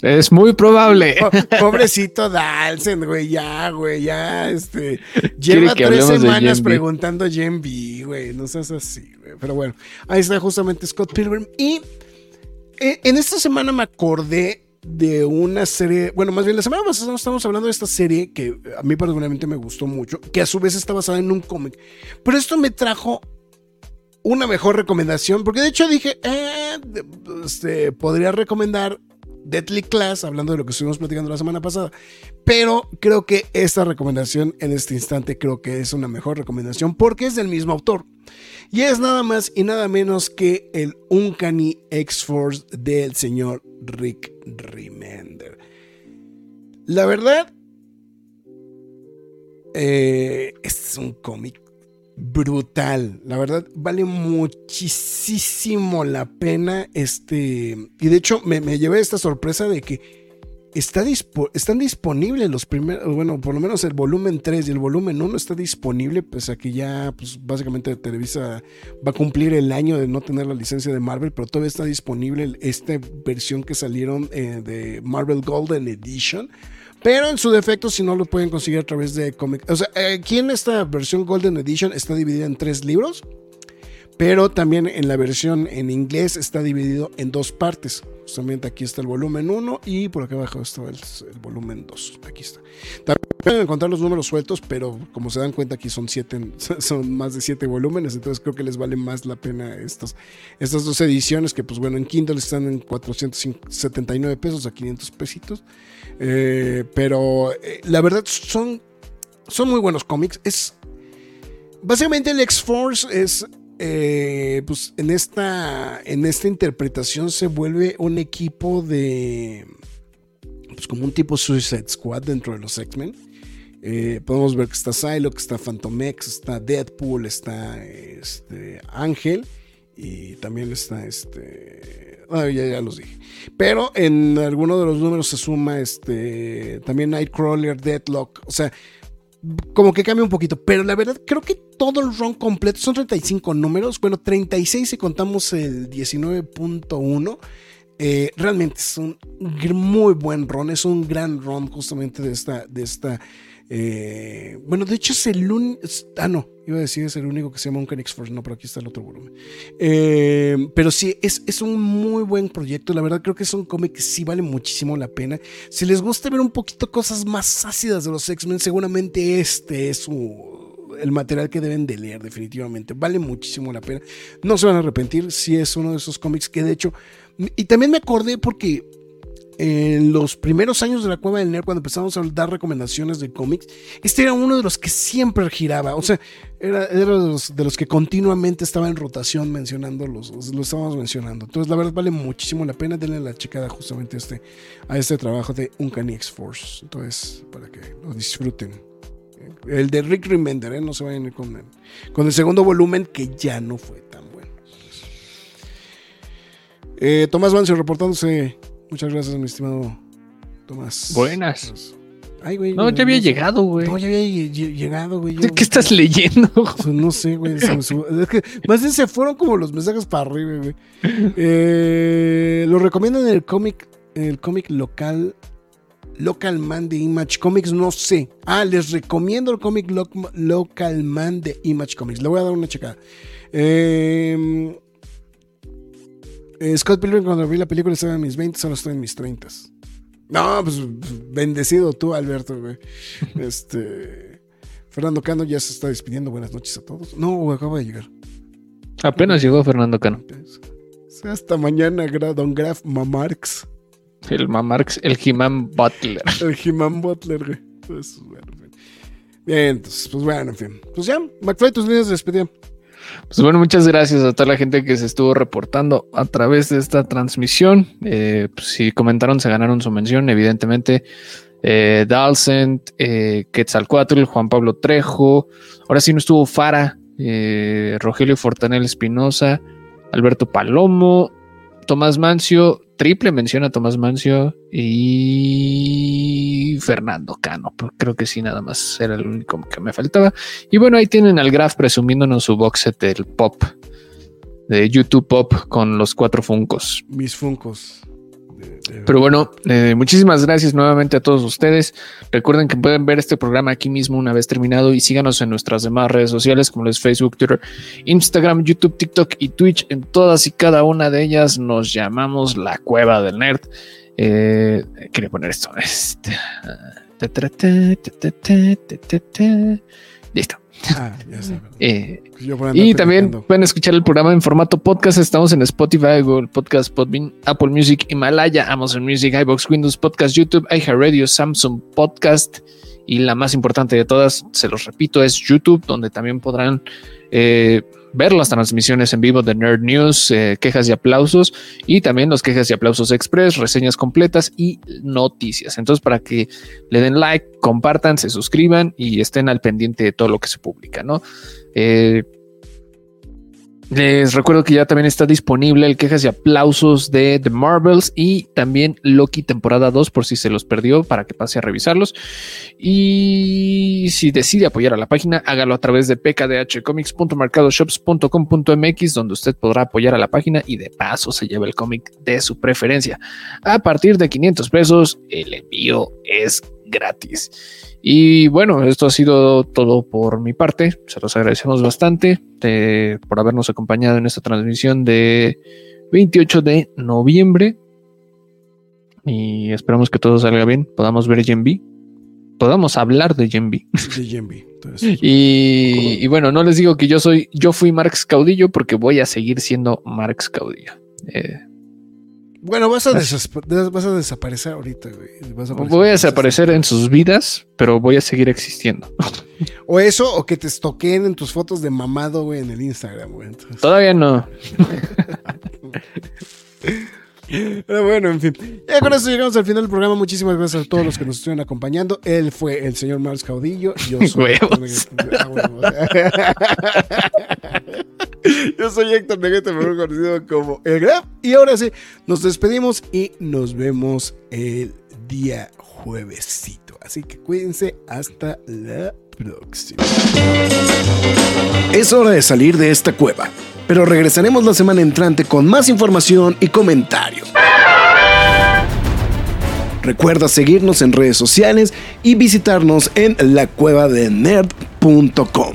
Es muy probable. pobrecito Dalsen, güey, ya, güey, ya, este. Lleva tres semanas preguntando a Jen güey, no seas así, güey. Pero bueno, ahí está justamente Scott Pilgrim. Y eh, en esta semana me acordé de una serie, bueno, más bien la semana pasada estamos hablando de esta serie que a mí particularmente me gustó mucho, que a su vez está basada en un cómic. Pero esto me trajo una mejor recomendación, porque de hecho dije, eh, este, podría recomendar Deadly Class, hablando de lo que estuvimos platicando la semana pasada. Pero creo que esta recomendación en este instante creo que es una mejor recomendación porque es del mismo autor. Y es nada más y nada menos que el Uncanny X-Force del señor Rick Remender. La verdad, eh, este es un cómic brutal. La verdad, vale muchísimo la pena. Este. Y de hecho, me, llevé esta sorpresa de que está están disponibles los primeros. Bueno, por lo menos el volumen 3 y el volumen 1 está disponible. Pese a que ya, pues básicamente Televisa va a cumplir el año de no tener la licencia de Marvel. Pero todavía está disponible esta versión que salieron eh, de Marvel Golden Edition pero en su defecto, si no lo pueden conseguir a través de cómic. O sea, aquí en esta versión Golden Edition está dividida en tres libros. Pero también en la versión en inglés está dividido en dos partes. Justamente aquí está el volumen 1 y por acá abajo está el, volumen 2. Aquí está. También pueden encontrar los números sueltos, pero como se dan cuenta aquí son siete, son más de 7 volúmenes, entonces creo que les vale más la pena estas, estas dos ediciones que pues bueno, en Kindle están en 479 pesos a 500 pesitos. Eh, pero eh, la verdad son, son muy buenos cómics. Es, básicamente el X-Force es eh, pues en esta, en esta interpretación se vuelve un equipo de, pues como un tipo Suicide Squad dentro de los X-Men. Eh, podemos ver que está Psylocke, está Phantom X, está Deadpool, está este, Ángel y también está este... Ah, ya, ya los dije. Pero en alguno de los números se suma este, también Nightcrawler, Deadlock, o sea como que cambia un poquito, pero la verdad creo que todo el run completo son 35 números, bueno, 36 si contamos el 19.1. Eh, realmente es un muy buen run, es un gran run justamente de esta, de esta eh, bueno, de hecho es el único. Ah, no, iba a decir es el único que se llama Uncanny X-Force. No, pero aquí está el otro volumen. Eh, pero sí, es, es, un muy buen proyecto. La verdad, creo que es un cómic que sí vale muchísimo la pena. Si les gusta ver un poquito cosas más ácidas de los X-Men, seguramente este es el material que deben de leer, definitivamente. Vale muchísimo la pena. No se van a arrepentir si es uno de esos cómics que, de hecho. Y también me acordé porque en los primeros años de la Cueva del Nerd, cuando empezamos a dar recomendaciones de cómics, este era uno de los que siempre giraba. O sea, era, de, los, que continuamente estaba en rotación mencionando, los, lo estábamos mencionando. Entonces, la verdad, vale muchísimo la pena. Denle la checada justamente a este, a este trabajo de Uncanny X-Force. Entonces, para que lo disfruten. El de Rick Remender, ¿eh? no se vayan con el, con el segundo volumen, que ya no fue tan bueno. Eh, Tomás Mancio reportándose Muchas gracias, mi estimado Tomás. Buenas. Ay, güey. No, ya había llegado, güey. No, ya había llegado, güey. ¿Qué estás leyendo? Pues, no sé, güey. es que más bien se fueron como los mensajes para arriba, güey. Eh, lo recomiendan en el cómic, en el cómic local. Local Man de Image Comics, no sé. Ah, les recomiendo el cómic Local Man de Image Comics. Le voy a dar una checada. Eh, eh, Scott Pilgrim cuando vi la película estaba en mis 20, ahora estoy en mis 30. No, pues bendecido tú, Alberto, güey. Este. Fernando Cano ya se está despidiendo. Buenas noches a todos. No, acaba de llegar. Apenas llegó Fernando Cano. Hasta mañana, Don Graf Mamarx. El Mamarx, el He-Man Butler. El He-Man Butler, güey. Pues, bueno, Bien, entonces, pues bueno, en fin. Pues ya, McFly, tus líneas de despedida. Pues bueno, muchas gracias a toda la gente que se estuvo reportando a través de esta transmisión. Eh, pues, si comentaron, se ganaron su mención, evidentemente. Eh, Dalcent, eh, Quetzalcoatl, Juan Pablo Trejo. Ahora sí no estuvo Fara, eh, Rogelio Fortanel Espinosa, Alberto Palomo, Tomás Mancio, triple mención a Tomás Mancio y Fernando Cano. Creo que sí, nada más era el único que me faltaba. Y bueno, ahí tienen al Graf presumiéndonos su box set del pop, de YouTube Pop con los cuatro Funcos. Mis Funcos. Pero bueno, eh, muchísimas gracias nuevamente a todos ustedes. Recuerden que pueden ver este programa aquí mismo una vez terminado y síganos en nuestras demás redes sociales como es Facebook, Twitter, Instagram, YouTube, TikTok y Twitch. En todas y cada una de ellas nos llamamos la Cueva del Nerd. Eh, quería poner esto. Este, Listo. Ah, eh, pues y también pueden escuchar el programa en formato podcast. Estamos en Spotify, Google Podcast, Podbean, Apple Music, Himalaya, Amazon Music, iBox, Windows Podcast, YouTube, iHeartRadio, Samsung Podcast. Y la más importante de todas, se los repito, es YouTube, donde también podrán eh, ver las transmisiones en vivo de Nerd News, eh, quejas y aplausos y también los quejas y aplausos express, reseñas completas y noticias. Entonces, para que le den like, compartan, se suscriban y estén al pendiente de todo lo que se publica, ¿no? Eh, les recuerdo que ya también está disponible el quejas y aplausos de The Marvels y también Loki temporada 2 por si se los perdió para que pase a revisarlos. Y si decide apoyar a la página, hágalo a través de pkdhcomics.mercadoshops.com.mx donde usted podrá apoyar a la página y de paso se lleva el cómic de su preferencia. A partir de 500 pesos, el envío es gratis. Y bueno, esto ha sido todo por mi parte. Se los agradecemos bastante eh, por habernos acompañado en esta transmisión de 28 de noviembre. Y esperamos que todo salga bien. Podamos ver Gen Podamos hablar de Gen De y, y, bueno, no les digo que yo soy, yo fui Marx Caudillo porque voy a seguir siendo Marx Caudillo. Eh, bueno, vas a, vas a desaparecer ahorita, güey. voy a desaparecer en sus vidas, pero voy a seguir existiendo. O eso, o que te estoqueen en tus fotos de mamado, güey, en el Instagram, güey. Todavía no. Pero bueno, en fin. Ya con eso llegamos al final del programa. Muchísimas gracias a todos los que nos estuvieron acompañando. Él fue el señor Mars Caudillo. Yo soy. Yo soy Héctor Neguete, mejor conocido como El Grab. Y ahora sí, nos despedimos y nos vemos el día juevesito. Así que cuídense hasta la próxima. Es hora de salir de esta cueva, pero regresaremos la semana entrante con más información y comentarios. Recuerda seguirnos en redes sociales y visitarnos en lacuevadenerd.com.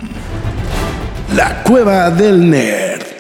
La Cueva del Nerd.